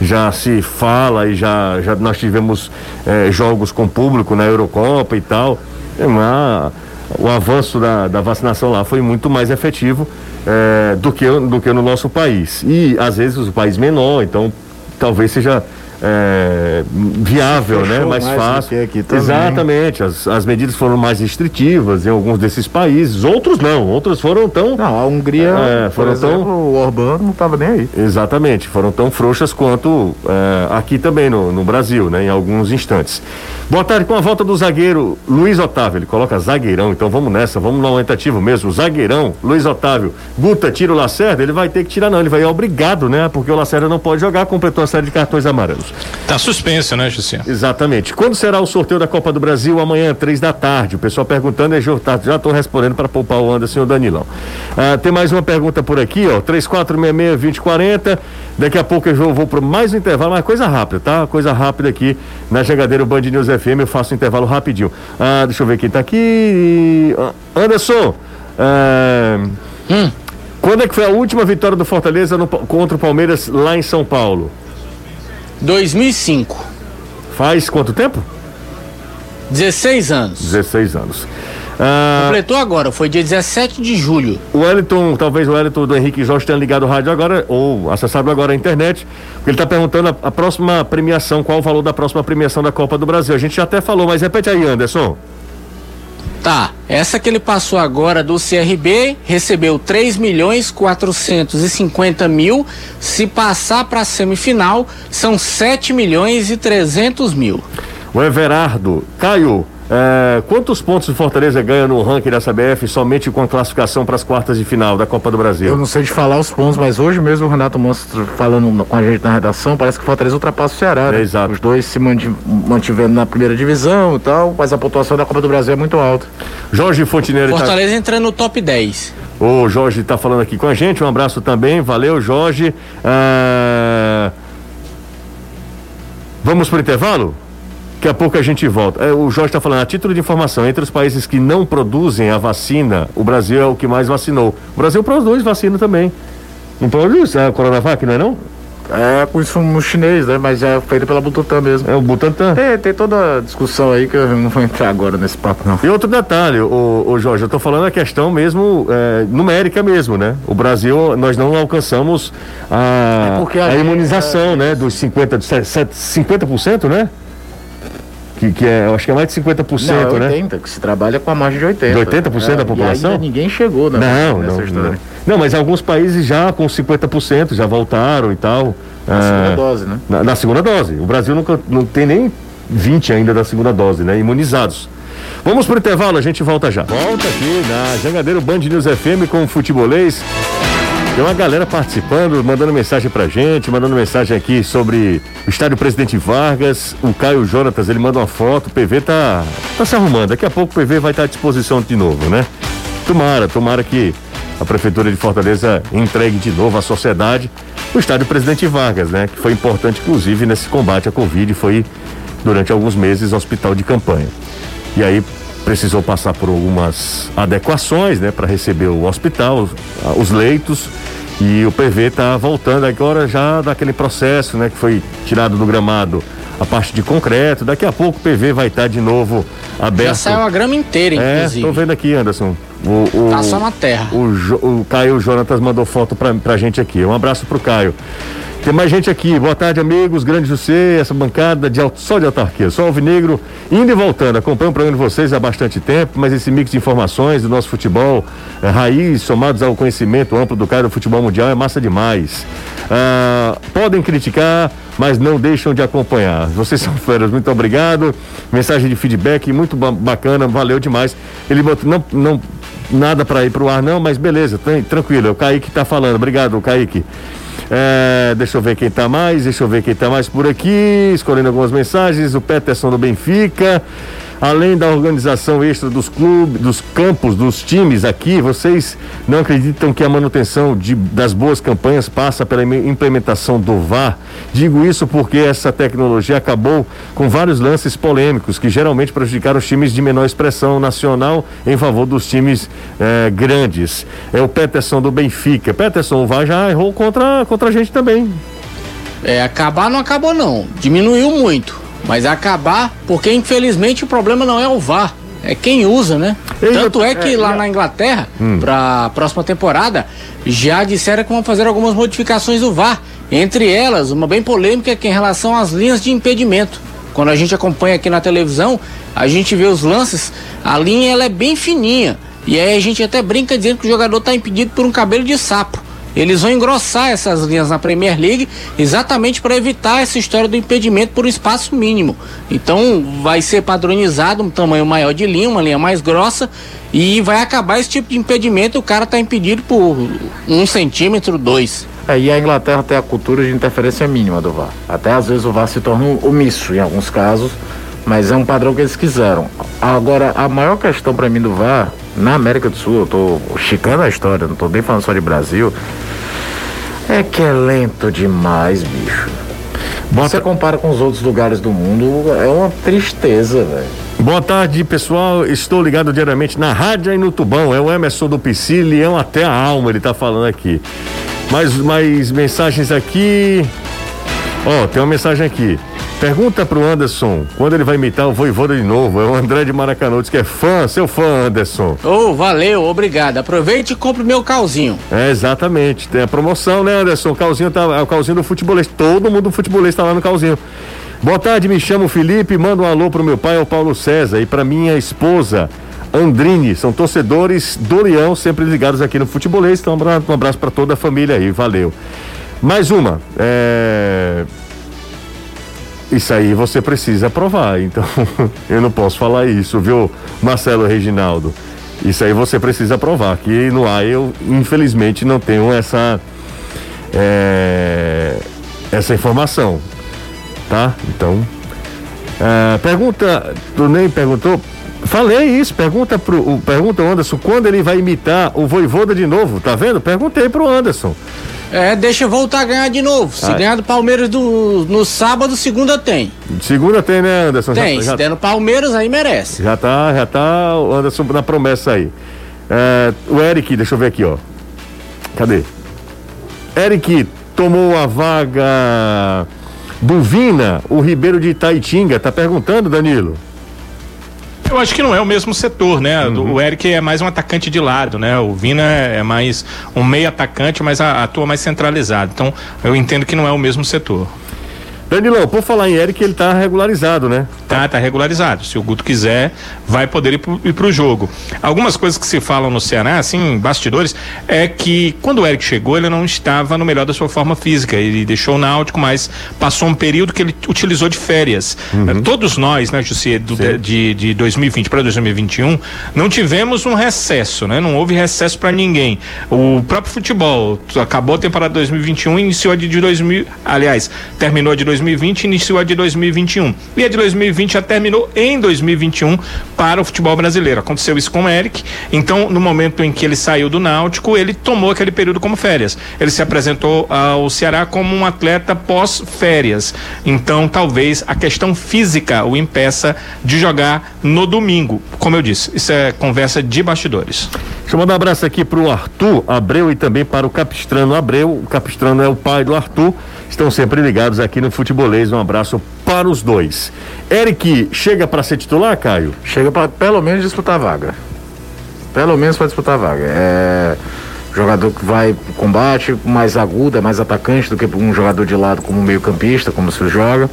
já se fala e já, já nós tivemos é, jogos com público na Eurocopa e tal, é uma, o avanço da, da vacinação lá foi muito mais efetivo é, do, que, do que no nosso país. E às vezes o país menor, então talvez seja é, viável, né? Mais, mais fácil. Aqui Exatamente. As, as medidas foram mais restritivas em alguns desses países, outros não, outros foram tão. Não, a Hungria, é, foram exemplo, tão. O Orbán não estava nem aí. Exatamente, foram tão frouxas quanto é, aqui também no, no Brasil, né? Em alguns instantes. Boa tarde, com a volta do zagueiro Luiz Otávio, ele coloca zagueirão, então vamos nessa, vamos no aumentativo mesmo, zagueirão, Luiz Otávio. Guta tira o Lacerda, ele vai ter que tirar não, ele vai obrigado, né? Porque o Lacerda não pode jogar, completou a série de cartões amarelos. Tá suspenso, né, Jussi? Exatamente. Quando será o sorteio da Copa do Brasil? Amanhã, três da tarde. O pessoal perguntando, é, já estou respondendo para poupar o Anderson e o Danilão. Ah, tem mais uma pergunta por aqui, ó. 3466-2040. Daqui a pouco eu vou, para mais um intervalo, mas coisa rápida, tá? Coisa rápida aqui na Jangadeiro Band News FM. Eu faço um intervalo rapidinho. Ah, deixa eu ver quem está aqui. Ah, Anderson. Ah, hum. Quando é que foi a última vitória do Fortaleza no, contra o Palmeiras lá em São Paulo? 2005. Faz quanto tempo? 16 anos. 16 anos. Ah, Completou agora, foi dia 17 de julho. O Wellington, talvez o Wellington do Henrique Jorge tenha ligado o rádio agora, ou acessado agora a internet, porque ele está perguntando a, a, próxima premiação, qual o valor da próxima premiação da Copa do Brasil. A gente já até falou, mas repete aí, Anderson. Tá. Essa que ele passou agora do CRB recebeu 3 milhões 450 mil. Se passar para a semifinal, são 7 milhões e 300 mil. O Everardo, Caio, é, quantos pontos o Fortaleza ganha no ranking da CBF somente com a classificação para as quartas de final da Copa do Brasil? Eu não sei de falar os pontos, mas hoje mesmo o Renato Monstro falando com a gente na redação, parece que o Fortaleza ultrapassa o Ceará. Né? É, exato. Os dois se mantivendo na primeira divisão e tal, mas a pontuação da Copa do Brasil é muito alta. Jorge Fontineiro. Tá- Fortaleza tá... entrando no top 10. O Jorge está falando aqui com a gente, um abraço também, valeu Jorge. Ah... Vamos para o intervalo? Daqui a pouco a gente volta. É, o Jorge está falando, a título de informação, entre os países que não produzem a vacina, o Brasil é o que mais vacinou. O Brasil produz vacina também. Não produz a Coronavac, não é não? É com insumo chinês, né? Mas é feito pela Butantan mesmo. É o Butantan? Tem, tem toda a discussão aí que eu não vou entrar agora nesse papo, não. E outro detalhe, o, o Jorge, eu tô falando a questão mesmo é, numérica mesmo, né? O Brasil, nós não alcançamos a, é a, a imunização, é... né? Dos 50%, 50%, né? Que, que é, eu acho que é mais de 50%, não, é 80, né? que se trabalha com a margem de 80%. De 80% é, da população? ainda ninguém chegou né, não, nessa não, história. Não. não, mas alguns países já com 50% já voltaram e tal. Na é, segunda dose, né? Na, na, segunda dose. O Brasil nunca, não tem nem 20 ainda da segunda dose, né? Imunizados. Vamos pro intervalo, a gente volta já. Volta aqui na Jangadeiro Band News FM com o Futebolês. Tem uma galera participando, mandando mensagem pra gente, mandando mensagem aqui sobre o estádio Presidente Vargas. O Caio Jonatas, ele manda uma foto, o PV tá, tá se arrumando. Daqui a pouco o PV vai estar à disposição de novo, né? Tomara, tomara que a Prefeitura de Fortaleza entregue de novo à sociedade o estádio Presidente Vargas, né? Que foi importante, inclusive, nesse combate à Covid, foi durante alguns meses hospital de campanha. E aí precisou passar por algumas adequações, né, para receber o hospital, os leitos. E o PV está voltando agora já daquele processo, né, que foi tirado do gramado a parte de concreto. Daqui a pouco o PV vai estar tá de novo aberto. Já saiu a grama inteira, é, inclusive. Estou vendo aqui, Anderson. O, o, tá só na terra. O, o Caio Jonatas mandou foto pra, pra gente aqui. Um abraço pro Caio. Tem mais gente aqui. Boa tarde, amigos. Grande José, essa bancada de, só de autarquia, só alvinegro, indo e voltando. Acompanho o programa de vocês há bastante tempo, mas esse mix de informações do nosso futebol é, raiz, somados ao conhecimento amplo do cara do futebol mundial, é massa demais. Ah, podem criticar, mas não deixam de acompanhar. Vocês <laughs> são feras, muito obrigado. Mensagem de feedback muito bacana, valeu demais. Ele botou, não, não nada para ir pro ar não, mas beleza, tranquilo. É o Kaique tá falando. Obrigado, Kaique. É, deixa eu ver quem tá mais, deixa eu ver quem tá mais por aqui, escolhendo algumas mensagens. O Peterson do Benfica além da organização extra dos clubes, dos campos, dos times aqui, vocês não acreditam que a manutenção de, das boas campanhas passa pela implementação do VAR? Digo isso porque essa tecnologia acabou com vários lances polêmicos que geralmente prejudicaram os times de menor expressão nacional em favor dos times eh, grandes. É o Peterson do Benfica. Peterson, o VAR já errou contra, contra a gente também. É, acabar não acabou não, diminuiu muito. Mas acabar, porque infelizmente o problema não é o VAR, é quem usa, né? Tanto é que é, lá na Inglaterra, hum. para a próxima temporada, já disseram que vão fazer algumas modificações do VAR. Entre elas, uma bem polêmica que é em relação às linhas de impedimento. Quando a gente acompanha aqui na televisão, a gente vê os lances, a linha ela é bem fininha. E aí a gente até brinca dizendo que o jogador está impedido por um cabelo de sapo. Eles vão engrossar essas linhas na Premier League exatamente para evitar essa história do impedimento por espaço mínimo. Então vai ser padronizado um tamanho maior de linha, uma linha mais grossa e vai acabar esse tipo de impedimento. O cara está impedido por um centímetro, dois. É, e a Inglaterra tem a cultura de interferência mínima do VAR. Até às vezes o VAR se torna omisso em alguns casos, mas é um padrão que eles quiseram. Agora, a maior questão para mim do VAR, na América do Sul, eu tô chicando a história, não tô nem falando só de Brasil, é que é lento demais, bicho. Bota... Você compara com os outros lugares do mundo, é uma tristeza, velho. Boa tarde, pessoal. Estou ligado diariamente na rádio e no Tubão. É o Emerson do Piscilião até a alma, ele tá falando aqui. Mais, mais mensagens aqui. Ó, oh, tem uma mensagem aqui. Pergunta pro Anderson quando ele vai imitar o Voivoda de novo. É o André de Maracanã, diz que é fã, seu fã, Anderson. Ô, oh, valeu, obrigado. Aproveite e compre meu calzinho. É, exatamente. Tem a promoção, né, Anderson? O calzinho tá, é o calzinho do futebolista. Todo mundo do futebolista tá lá no calzinho. Boa tarde, me chamo Felipe, manda um alô pro meu pai, o Paulo César, e pra minha esposa, Andrini, são torcedores do Leão, sempre ligados aqui no Futebolês. Então, um abraço para toda a família aí, valeu. Mais uma, é... Isso aí você precisa provar, então <laughs> eu não posso falar isso, viu, Marcelo Reginaldo? Isso aí você precisa provar, que no ar eu, infelizmente, não tenho essa. É, essa informação, tá? Então. É, pergunta, tu nem perguntou, Falei isso, pergunta pro pergunta o Anderson quando ele vai imitar o Voivoda de novo, tá vendo? Perguntei pro Anderson. É, deixa eu voltar a ganhar de novo. Se Ai. ganhar do Palmeiras do, no sábado, segunda tem. Segunda tem, né, Anderson? Tem, já, se der no Palmeiras, aí merece. Já tá, já tá o Anderson na promessa aí. É, o Eric, deixa eu ver aqui, ó. Cadê? Eric tomou a vaga do Vina, o Ribeiro de Itaitinga. Tá perguntando, Danilo? Eu acho que não é o mesmo setor, né? Uhum. O Eric é mais um atacante de lado, né? O Vina é mais um meio atacante, mas atua mais centralizado. Então, eu entendo que não é o mesmo setor. Danilão, por falar em Eric, ele tá regularizado, né? Tá, tá regularizado. Se o Guto quiser, vai poder ir pro, ir pro jogo. Algumas coisas que se falam no Ceará, assim, bastidores, é que quando o Eric chegou, ele não estava no melhor da sua forma física. Ele deixou o Náutico, mas passou um período que ele utilizou de férias. Uhum. Todos nós, né, Jussi, de, de 2020 para 2021, não tivemos um recesso, né? Não houve recesso para ninguém. O próprio futebol acabou a temporada 2021 e iniciou a de 2000, aliás, terminou a de 2020 iniciou a de 2021. E a de 2020 já terminou em 2021 para o futebol brasileiro. Aconteceu isso com o Eric. Então, no momento em que ele saiu do Náutico, ele tomou aquele período como férias. Ele se apresentou ao Ceará como um atleta pós-férias. Então, talvez a questão física o impeça de jogar no domingo. Como eu disse, isso é conversa de bastidores. Deixa eu mandar um abraço aqui para o Arthur Abreu e também para o Capistrano Abreu. O Capistrano é o pai do Arthur estão sempre ligados aqui no Futebolês. Um abraço para os dois. Eric, chega para ser titular, Caio? Chega para pelo menos disputar a vaga. Pelo menos para disputar a vaga. É jogador que vai pro combate mais agudo, é mais atacante do que um jogador de lado como meio-campista, como se joga.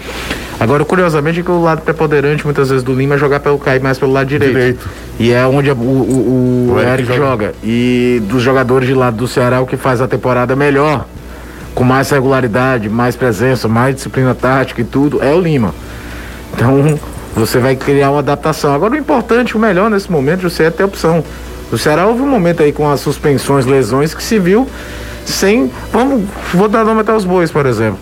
Agora, curiosamente, é que o lado preponderante muitas vezes do Lima é jogar pelo cair mais pelo lado direito. direito. E é onde o, o, o, o Eric, Eric joga. joga. E dos jogadores de lado do Ceará, o que faz a temporada melhor com mais regularidade, mais presença, mais disciplina tática e tudo, é o Lima. Então, você vai criar uma adaptação. Agora, o importante, o melhor nesse momento, você é ter opção. O Ceará houve um momento aí com as suspensões, lesões, que se viu sem. Vamos, vou dar nome até os bois, por exemplo.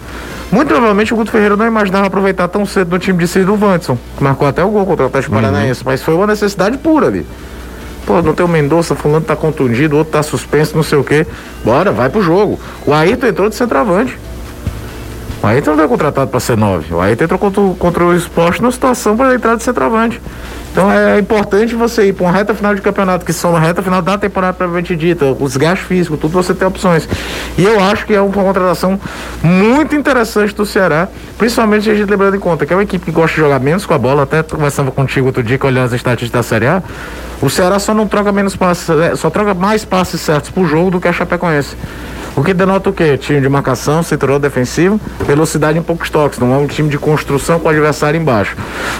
Muito provavelmente o Guto Ferreira não imaginava aproveitar tão cedo no time de Ciro Vanderson, que marcou até o gol contra o Atlético uhum. Paranaense, mas foi uma necessidade pura ali. Pô, não tem o Mendonça, fulano tá contundido, outro tá suspenso, não sei o quê. Bora, vai pro jogo. O Ayrton entrou de centroavante. O Ayrton não foi contratado para ser nove. O Ayrton entrou contra, contra o esporte numa situação para entrar de centroavante. Então é importante você ir para uma reta final de campeonato, que são na reta final da temporada propriamente dita, o desgaste físico, tudo você tem opções. E eu acho que é uma contratação muito interessante do Ceará, principalmente a gente lembrando em conta que é uma equipe que gosta de jogar menos com a bola, até conversava contigo outro dia olhando as estatísticas da Série A. O Ceará só não troca menos passes, é, só troca mais passes certos pro jogo do que a Chapecoense. O que denota o quê? Time de marcação, cinturão defensivo, velocidade em poucos toques. Não é um time de construção com o adversário embaixo.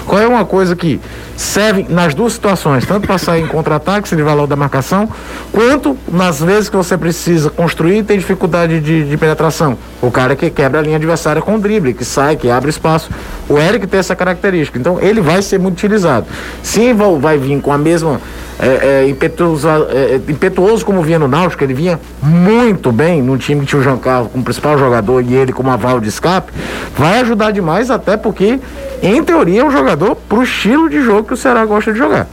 Qual é uma coisa que serve nas duas situações, tanto para sair em contra-ataque, se valor da marcação, quanto nas vezes que você precisa construir e tem dificuldade de, de, penetração. O cara que quebra a linha adversária com drible, que sai, que abre espaço. O Eric tem essa característica. Então ele vai ser muito utilizado. Sim, vai vir com a mesma é, é, impetuoso, é, é, impetuoso como vinha no Náutico, ele vinha muito bem no time que tinha o João Carlos como principal jogador e ele como aval de escape, vai ajudar demais, até porque, em teoria, é um jogador pro estilo de jogo que o Ceará gosta de jogar.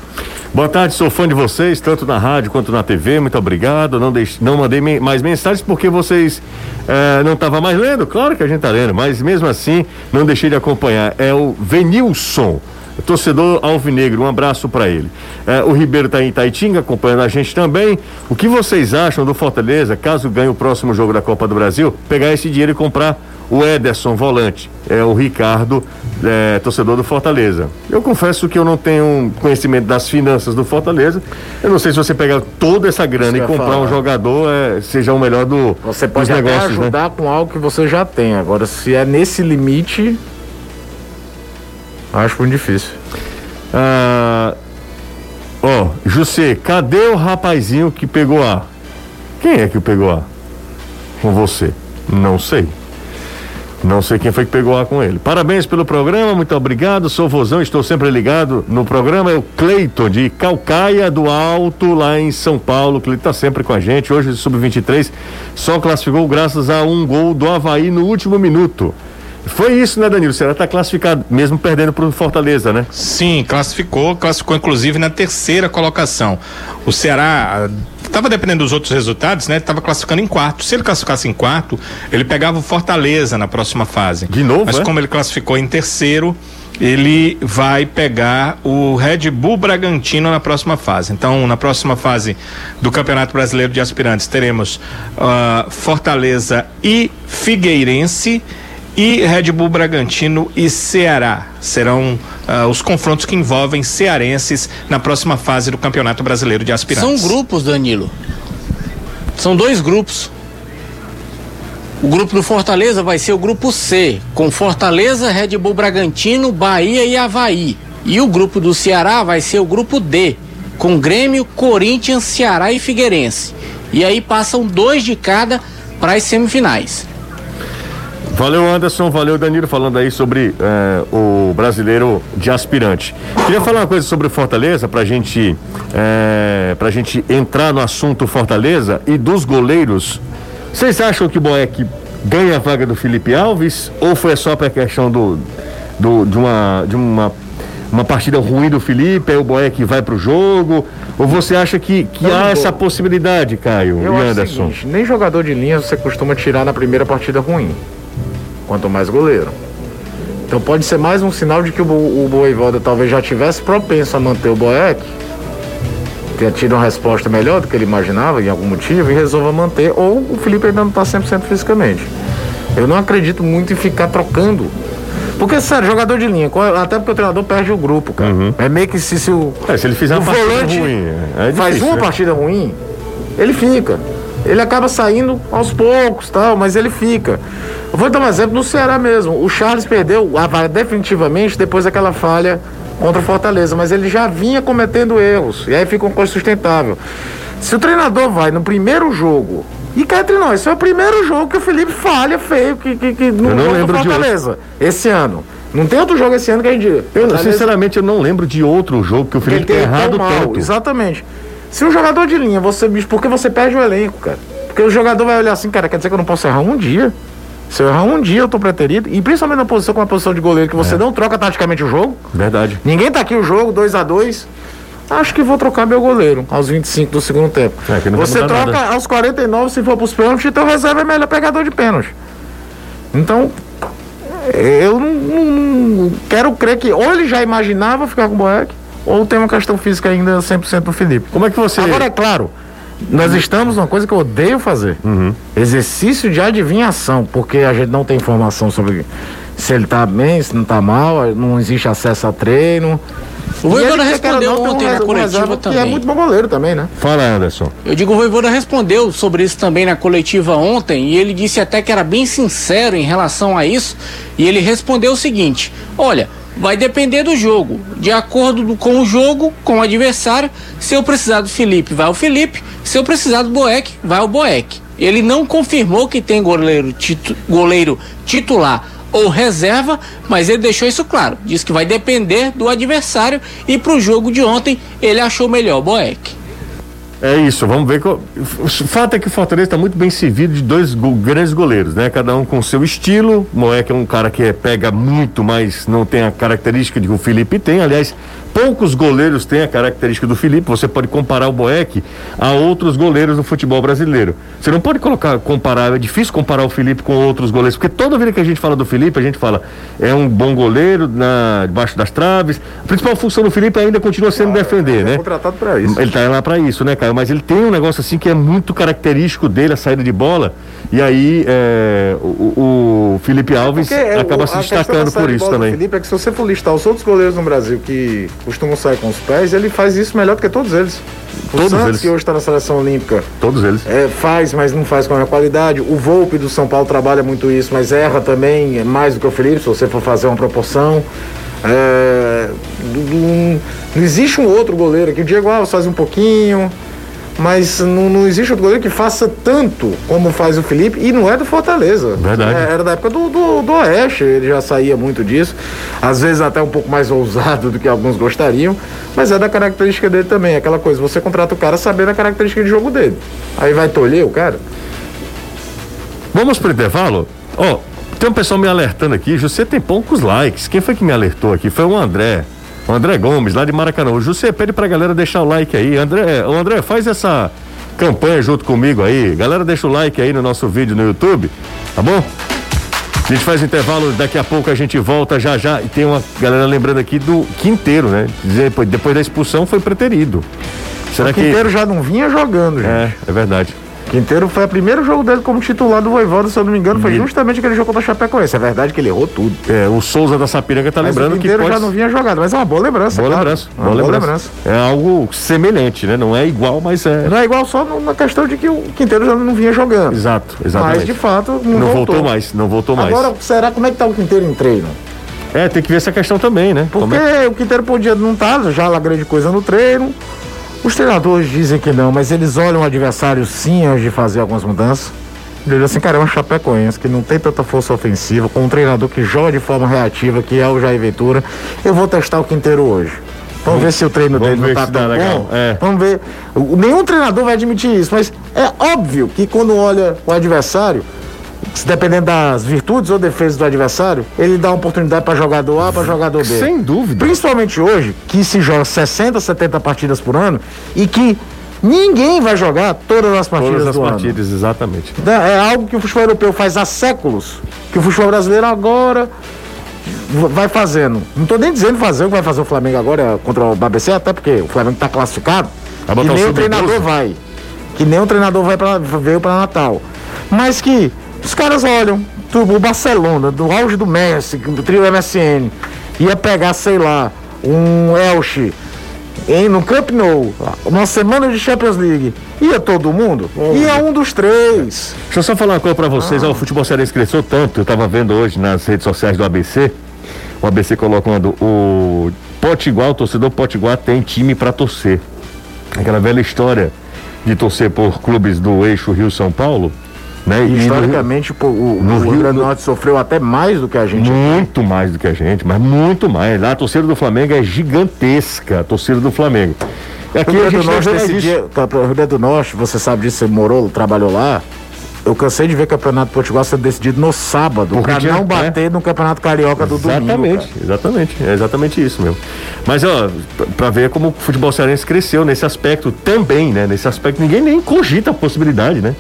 Boa tarde, sou fã de vocês, tanto na rádio quanto na TV. Muito obrigado. Não, deixe, não mandei me, mais mensagens porque vocês é, não estavam mais lendo. Claro que a gente tá lendo, mas mesmo assim não deixei de acompanhar. É o Venilson torcedor alvinegro, um abraço para ele. É, o Ribeiro está em Itaitinga, acompanhando a gente também. O que vocês acham do Fortaleza, caso ganhe o próximo jogo da Copa do Brasil, pegar esse dinheiro e comprar o Ederson, volante, é o Ricardo, é, torcedor do Fortaleza. Eu confesso que eu não tenho conhecimento das finanças do Fortaleza. Eu não sei se você pegar toda essa grana e comprar falar. um jogador, é, seja o melhor do, você pode dos negócios. Né? ajudar né? com algo que você já tem. Agora, se é nesse limite, Acho muito difícil. Ah, Ó, José, cadê o rapazinho que pegou A? Quem é que pegou A? Com você? Não sei. Não sei quem foi que pegou A com ele. Parabéns pelo programa, muito obrigado. Sou vozão, estou sempre ligado no programa. É o Cleiton de Calcaia do Alto, lá em São Paulo. ele está sempre com a gente. Hoje, sub-23, só classificou graças a um gol do Havaí no último minuto. Foi isso, né, Danilo? O Ceará está classificado, mesmo perdendo para o Fortaleza, né? Sim, classificou, classificou inclusive na terceira colocação. O Ceará estava dependendo dos outros resultados, né? Estava classificando em quarto. Se ele classificasse em quarto, ele pegava o Fortaleza na próxima fase. De novo, Mas é? como ele classificou em terceiro, ele vai pegar o Red Bull Bragantino na próxima fase. Então, na próxima fase do Campeonato Brasileiro de Aspirantes, teremos ah, Fortaleza e Figueirense e Red Bull Bragantino e Ceará. Serão ah, os confrontos que envolvem cearenses na próxima fase do Campeonato Brasileiro de Aspirantes. São grupos, Danilo. São dois grupos. O grupo do Fortaleza vai ser o grupo C, com Fortaleza, Red Bull Bragantino, Bahia e Havaí. E o grupo do Ceará vai ser o grupo D, com Grêmio, Corinthians, Ceará e Figueirense. E aí passam dois de cada para as semifinais. Valeu, Anderson. Valeu, Danilo, falando aí sobre eh, o brasileiro de aspirante. Queria falar uma coisa sobre o Fortaleza, pra gente, eh, pra gente entrar no assunto Fortaleza e dos goleiros. Vocês acham que o Boeck ganha a vaga do Felipe Alves? Ou foi só pra questão do, do, de, uma, de uma, uma partida ruim do Felipe, aí o Boeck vai pro jogo? Ou você acha que, que Não, há não essa possibilidade, Caio Eu e o Anderson? seguinte, nem jogador de linha você costuma tirar na primeira partida ruim. Quanto mais goleiro. Então pode ser mais um sinal de que o, o Boivoda talvez já tivesse propenso a manter o Boeck, tenha tido uma resposta melhor do que ele imaginava, em algum motivo, e resolva manter, ou o Felipe ainda não está 100% fisicamente. Eu não acredito muito em ficar trocando. Porque, sério, jogador de linha, qual- até porque o treinador perde o grupo, cara. É meio que se, se o. É, se ele fizer uma partida ruim, é faz difícil, uma né? partida ruim, ele fica. Ele acaba saindo aos poucos, tal, mas ele fica. Vou dar um exemplo no Ceará mesmo. O Charles perdeu a vaga definitivamente depois daquela falha contra o Fortaleza, mas ele já vinha cometendo erros. E aí fica uma coisa sustentável. Se o treinador vai no primeiro jogo. E cá entre nós, esse é o primeiro jogo que o Felipe falha feio que, que, que no não Fortaleza. Esse ano. Não tem outro jogo esse ano que a gente. Eu, Fortaleza- sinceramente, eu não lembro de outro jogo que o Felipe tenha errado mal, tanto. Exatamente. Se um jogador de linha, você, por que você perde o elenco, cara? Porque o jogador vai olhar assim, cara, quer dizer que eu não posso errar um dia. Se eu errar um dia, eu tô preterido. E principalmente na posição com a posição de goleiro, que você É. não troca taticamente o jogo. Verdade. Ninguém tá aqui o jogo, 2 a 2 Acho que vou trocar meu goleiro aos 25 do segundo tempo. É, vai você troca nada. aos 49 se for pros pênaltis, então reserva é melhor pegador de pênalti. Então, eu não, não- não quero crer que ou ele já imaginava ficar com o Boeck, ou tem uma questão física ainda 100% do Felipe. Como é que você. Agora, é claro, nós estamos numa coisa que eu odeio fazer: Uhum. exercício de adivinhação, porque a gente não tem informação sobre se ele tá bem, se não tá mal, não existe acesso a treino. O Voivoda respondeu não, tem um ontem na um coletiva é também. muito bom goleiro também, né? Fala, Anderson. Eu digo, o Voivoda respondeu sobre isso também na coletiva ontem e ele disse até que era bem sincero em relação a isso e ele respondeu o seguinte: olha, vai depender do jogo, de acordo do- com o jogo, com o adversário. Se eu precisar do Felipe, vai o Felipe. Se eu precisar do Boeck, vai o Boeck. Ele não confirmou que tem goleiro, titu- goleiro titular ou reserva, mas ele deixou isso claro. Diz que vai depender do adversário e pro jogo de ontem ele achou melhor o Boeck. É isso, vamos ver. qual- O fato é que o Fortaleza está muito bem servido de dois go- grandes goleiros, né? Cada um com seu estilo. Moleque é um cara que é- pega muito, mas não tem a característica que o Felipe tem. Aliás, poucos goleiros têm a característica do Felipe. Você pode comparar o Boeck a outros goleiros do futebol brasileiro. Você não pode colocar, comparar, é difícil comparar o Felipe com outros goleiros, porque toda vida que a gente fala do Felipe, a gente fala é um bom goleiro na, debaixo das traves. A principal função do Felipe ainda continua sendo defender, né? É contratado para isso. Ele tá lá pra isso, né, Caio? Mas ele tem um negócio assim que é muito característico dele, a saída de bola. E aí é, o, o Felipe Alves Porque é, acaba o- se destacando por isso também. Felipe é que se você for listar os outros goleiros no Brasil que costumam sair com os pés, ele faz isso melhor do que todos eles. O Todos Santos, eles. que hoje está na seleção olímpica, Todos eles. é, faz, mas não faz com a qualidade. O Volpe do São Paulo trabalha muito isso, mas erra também, é mais do que o Felipe, se você for fazer uma proporção. É, Não existe um outro goleiro aqui. O Diego Alves faz um pouquinho, mas não, não existe outro goleiro que faça tanto como faz o Felipe e não é do Fortaleza. Verdade. É, era da época do, do, do Oeste, ele já saía muito disso. Às vezes até um pouco mais <laughs> ousado do que alguns gostariam, mas é da característica dele também. Aquela coisa, você contrata o cara sabendo a característica de jogo dele. Aí vai tolher o cara. Vamos pro intervalo? Ó, tem um pessoal me alertando aqui. Você tem poucos likes. Quem foi que me alertou aqui? Foi o André. O André Gomes, lá de Maracanã. O José pede pra galera deixar o like aí. André, o André, faz essa campanha junto comigo aí. Galera, deixa o like aí no nosso vídeo no YouTube, tá bom? A gente faz intervalo, daqui a pouco a gente volta já já. E tem uma galera lembrando aqui do Quinteiro, né? Depois, depois da expulsão foi preterido. Será o que. Quinteiro já não vinha jogando, gente. É, é verdade. Quinteiro foi o primeiro jogo dele como titular do Voivoda, se eu não me engano, foi justamente aquele jogo contra a Chapecoense. É verdade que ele errou tudo. É, o Souza da Sapiranga tá Mas lembrando o que Quinteiro pode... já não vinha jogado, mas é uma boa lembrança. Boa claro. lembrança, Uma boa lembrança. É algo semelhante, né? Não é igual, mas é. Não é igual só na questão de que o Quinteiro já não vinha jogando. Exato, exatamente. Mas de fato não, não voltou. mais, não voltou mais. Agora, será como é que tá o Quinteiro em treino? É, tem que ver essa questão também, né? Porque Como é- o Quinteiro podia não estar já lá grande coisa no treiro. Os treinadores dizem que não, mas eles olham o adversário sim antes de fazer algumas mudanças. Ele assim, cara, é um Chapecoense que não tem tanta força ofensiva, com um treinador que joga de forma reativa, que é o Jair Ventura. Eu vou testar o Quinteiro hoje. Vamos ver se o treino vamos dele não tá tão legal. bom. É. Vamos ver. Nenhum treinador vai admitir isso, mas é óbvio que quando olha o adversário, dependendo das virtudes ou defesas do adversário, ele dá uma oportunidade para jogador A, para jogador B. Sem dúvida. Principalmente hoje, que se joga 60, 70 partidas por ano e que ninguém vai jogar todas as partidas Todas as do ano. partidas, exatamente. Né? É algo que o futebol europeu faz há séculos, que o futebol brasileiro agora vai fazendo. Não estou nem dizendo fazer o que vai fazer o Flamengo agora contra o BBC, até porque o Flamengo está classificado. Vai e nem o sub-12. treinador vai. Que nem o treinador vai pra, veio para Natal. Mas que os caras olham, o Barcelona, do auge do Messi, do trio MSN, ia pegar, sei lá, um Elche em, no Camp Nou, uma semana de Champions League. Ia todo mundo? Ia um dos três. Deixa eu só falar uma coisa pra vocês. Ó, o futebol cearense cresceu tanto. Eu tava vendo hoje nas redes sociais do ABC. O ABC colocando o Potiguar, o torcedor Potiguar tem time pra torcer. Aquela velha história de torcer por clubes do eixo Rio-São Paulo. Né? E no- Historicamente, pô, o, no o Rio- Grande do no- Norte sofreu até mais do que a gente. Muito mais do que a gente, mas muito mais. Lá a torcida do Flamengo é gigantesca, a torcida do Flamengo. Aqui Rio a Grande gente do Norte, nesse dia, pro Rio Grande do Norte, você sabe disso, você morou, trabalhou lá. Eu cansei de ver campeonato Potiguar sendo decidido no sábado, Porque pra não bater no campeonato carioca do domingo. Exatamente, exatamente. É exatamente isso mesmo. Mas, ó, pra ver como o futebol cearense cresceu nesse aspecto também, né? Nesse aspecto, ninguém nem cogita a possibilidade, né?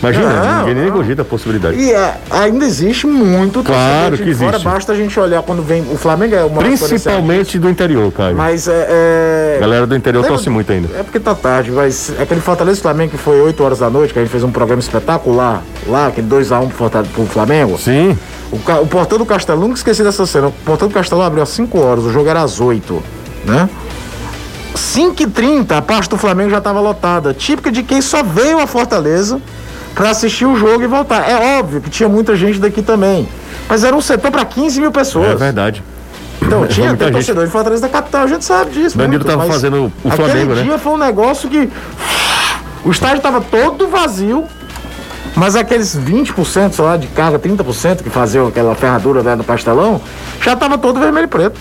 Imagina, Não, ninguém nem cogita a possibilidade. E é, ainda existe muito Claro que de fora, existe. basta a gente olhar quando vem. O Flamengo é uma Principalmente do interior, Caio. Mas é. é- Galera do interior Lembra- torce muito ainda. É porque tá tarde, mas aquele Fortaleza Flamengo que foi 8 horas da noite, que a gente fez um programa espetacular lá, aquele 2x1 pro, Fortaleza- pro Flamengo. Sim, O, ca- o portão do Castelão, nunca esqueci dessa cena. O portão do Castelão abriu às 5 horas, o jogo era às 8, né? 5h30, a parte do Flamengo já estava lotada. Típica de quem só veio a Fortaleza para assistir o jogo e voltar. É óbvio que tinha muita gente daqui também. Mas era um setor para 15 mil pessoas. é verdade. Então, <laughs> tinha até torcedor de Fortaleza da capital, a gente sabe disso. Danilo muito, tava mas fazendo o aquele Flamengo, né? dia foi um negócio que. O estádio tava todo vazio, mas aqueles 20%, sei lá, de carga, 30% que faziam aquela ferradura né, do pastelão, já tava todo vermelho e preto.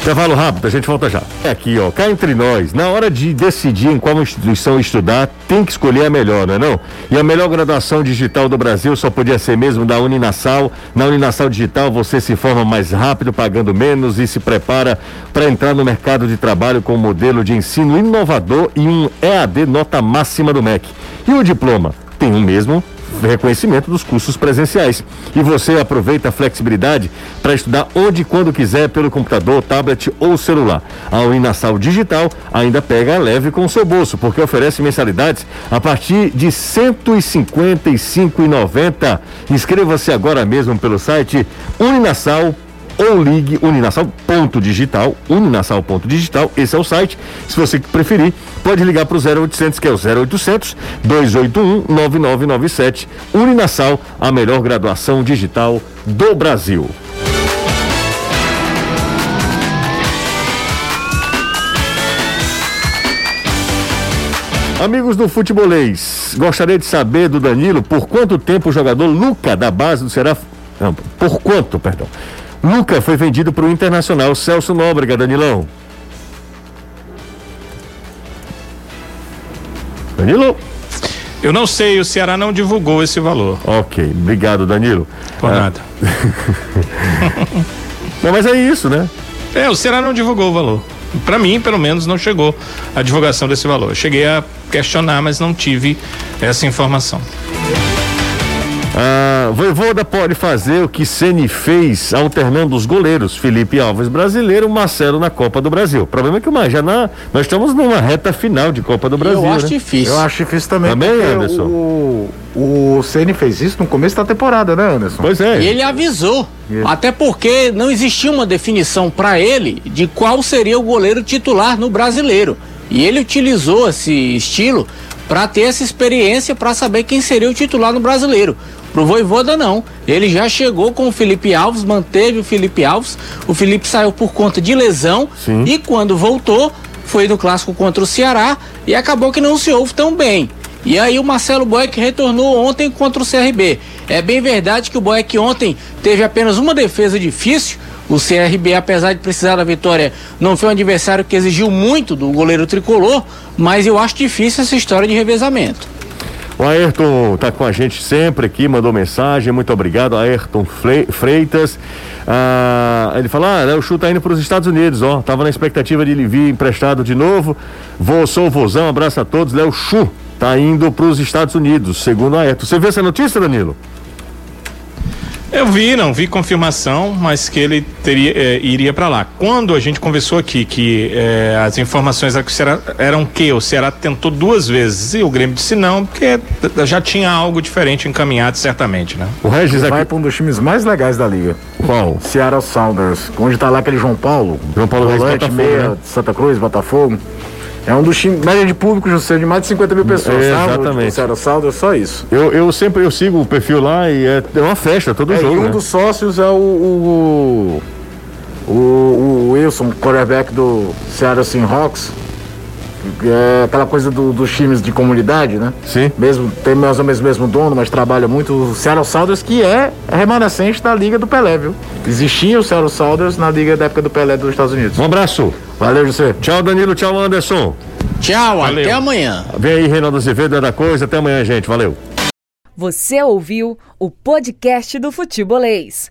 Intervalo rápido, a gente volta já. É aqui, ó, cá entre nós, na hora de decidir em qual instituição estudar, tem que escolher a melhor, não é não? E a melhor graduação digital do Brasil só podia ser mesmo da Uninasal. Na Uninasal Digital você se forma mais rápido, pagando menos e se prepara para entrar no mercado de trabalho com um modelo de ensino inovador e um EAD nota máxima do MEC. E o diploma? Tem o mesmo reconhecimento dos cursos presenciais. E você aproveita a flexibilidade para estudar onde e quando quiser pelo computador, tablet ou celular. A Uninasal Digital ainda pega leve com o seu bolso, porque oferece mensalidades a partir de R$ 155,90. Inscreva-se agora mesmo pelo site Uninasal ou ligue uninasal.digital, uninasal.digital, esse é o site. Se você preferir, pode ligar para o 0800, que é o 0800 281 9997. Uninasal, a melhor graduação digital do Brasil. Amigos do futebolês, gostaria de saber do Danilo por quanto tempo o jogador Luca da base do Ceará. Não, por quanto, perdão. Luca foi vendido para o Internacional Celso Nóbrega, Danilão. Danilo? Eu não sei, o Ceará não divulgou esse valor. Ok, obrigado, Danilo. Por Ah, nada. <laughs> Não, mas é isso, né? É, o Ceará não divulgou o valor. Para mim, pelo menos, não chegou a divulgação desse valor. Eu cheguei a questionar, mas não tive essa informação. A Voivoda pode fazer o que Ceni fez alternando os goleiros, Felipe Alves brasileiro, Marcelo na Copa do Brasil. O problema é que mas já na, nós estamos numa reta final de Copa do Brasil. eu acho né? difícil. Eu acho difícil também. Também, Anderson? O, o Ceni fez isso no começo da temporada, né, Anderson? Pois é. E ele avisou. Até porque não existia uma definição para ele de qual seria o goleiro titular no brasileiro. E ele utilizou esse estilo para ter essa experiência para saber quem seria o titular no brasileiro. Pro Voivoda não. Ele já chegou com o Felipe Alves, manteve o Felipe Alves. O Felipe saiu por conta de lesão Sim. e quando voltou foi no clássico contra o Ceará e acabou que não se ouve tão bem. E aí o Marcelo Boeck retornou ontem contra o CRB. É bem verdade que o Boeck ontem teve apenas uma defesa difícil. O CRB, apesar de precisar da vitória, não foi um adversário que exigiu muito do goleiro tricolor, mas eu acho difícil essa história de revezamento. O Ayrton tá com a gente sempre aqui, mandou mensagem, muito obrigado, Ayrton Fre- Freitas. Ah, ele fala, ah, Léo Chu tá indo para os Estados Unidos, ó, tava na expectativa de ele vir emprestado de novo. Vou, sou o vozão, abraço a todos, Léo Chu tá indo para os Estados Unidos, segundo a Ayrton. Você viu essa notícia, Danilo? Eu vi, não vi confirmação, mas que ele teria, eh, iria para lá. Quando a gente conversou aqui que eh, as informações eram que o Ceará, eram que o Ceará tentou duas vezes e o Grêmio disse não, porque já tinha algo diferente encaminhado certamente, né? O Regis Vai aqui, para um dos times mais legais da liga. qual? Seattle Sounders, onde tá lá aquele João Paulo. João Paulo Reis, volante, Botafogo, meia né? Santa Cruz, Botafogo. É um dos times, média de público, José, de mais de 50 mil pessoas, É, sabe? exatamente. O Seattle Sounders, só isso. Eu, eu sempre eu sigo o perfil lá e é, é uma festa todo É, e jogo, um né? dos sócios é o, o, o, o Wilson, quarterback do Seattle Seahawks. que É aquela coisa do- dos times de comunidade, né? Sim. Mesmo, tem mais ou menos o mesmo dono, mas trabalha muito. O Seattle Sounders, que é remanescente da Liga do Pelé, viu? Existia o Seattle Sounders na Liga da época do Pelé dos Estados Unidos. Um abraço. Valeu, José. Tchau, Danilo. Tchau, Anderson. Tchau, Valeu. até amanhã. Vem aí, Reinaldo Azevedo, é da coisa. Até amanhã, gente. Valeu. Você ouviu o podcast do Futebolês.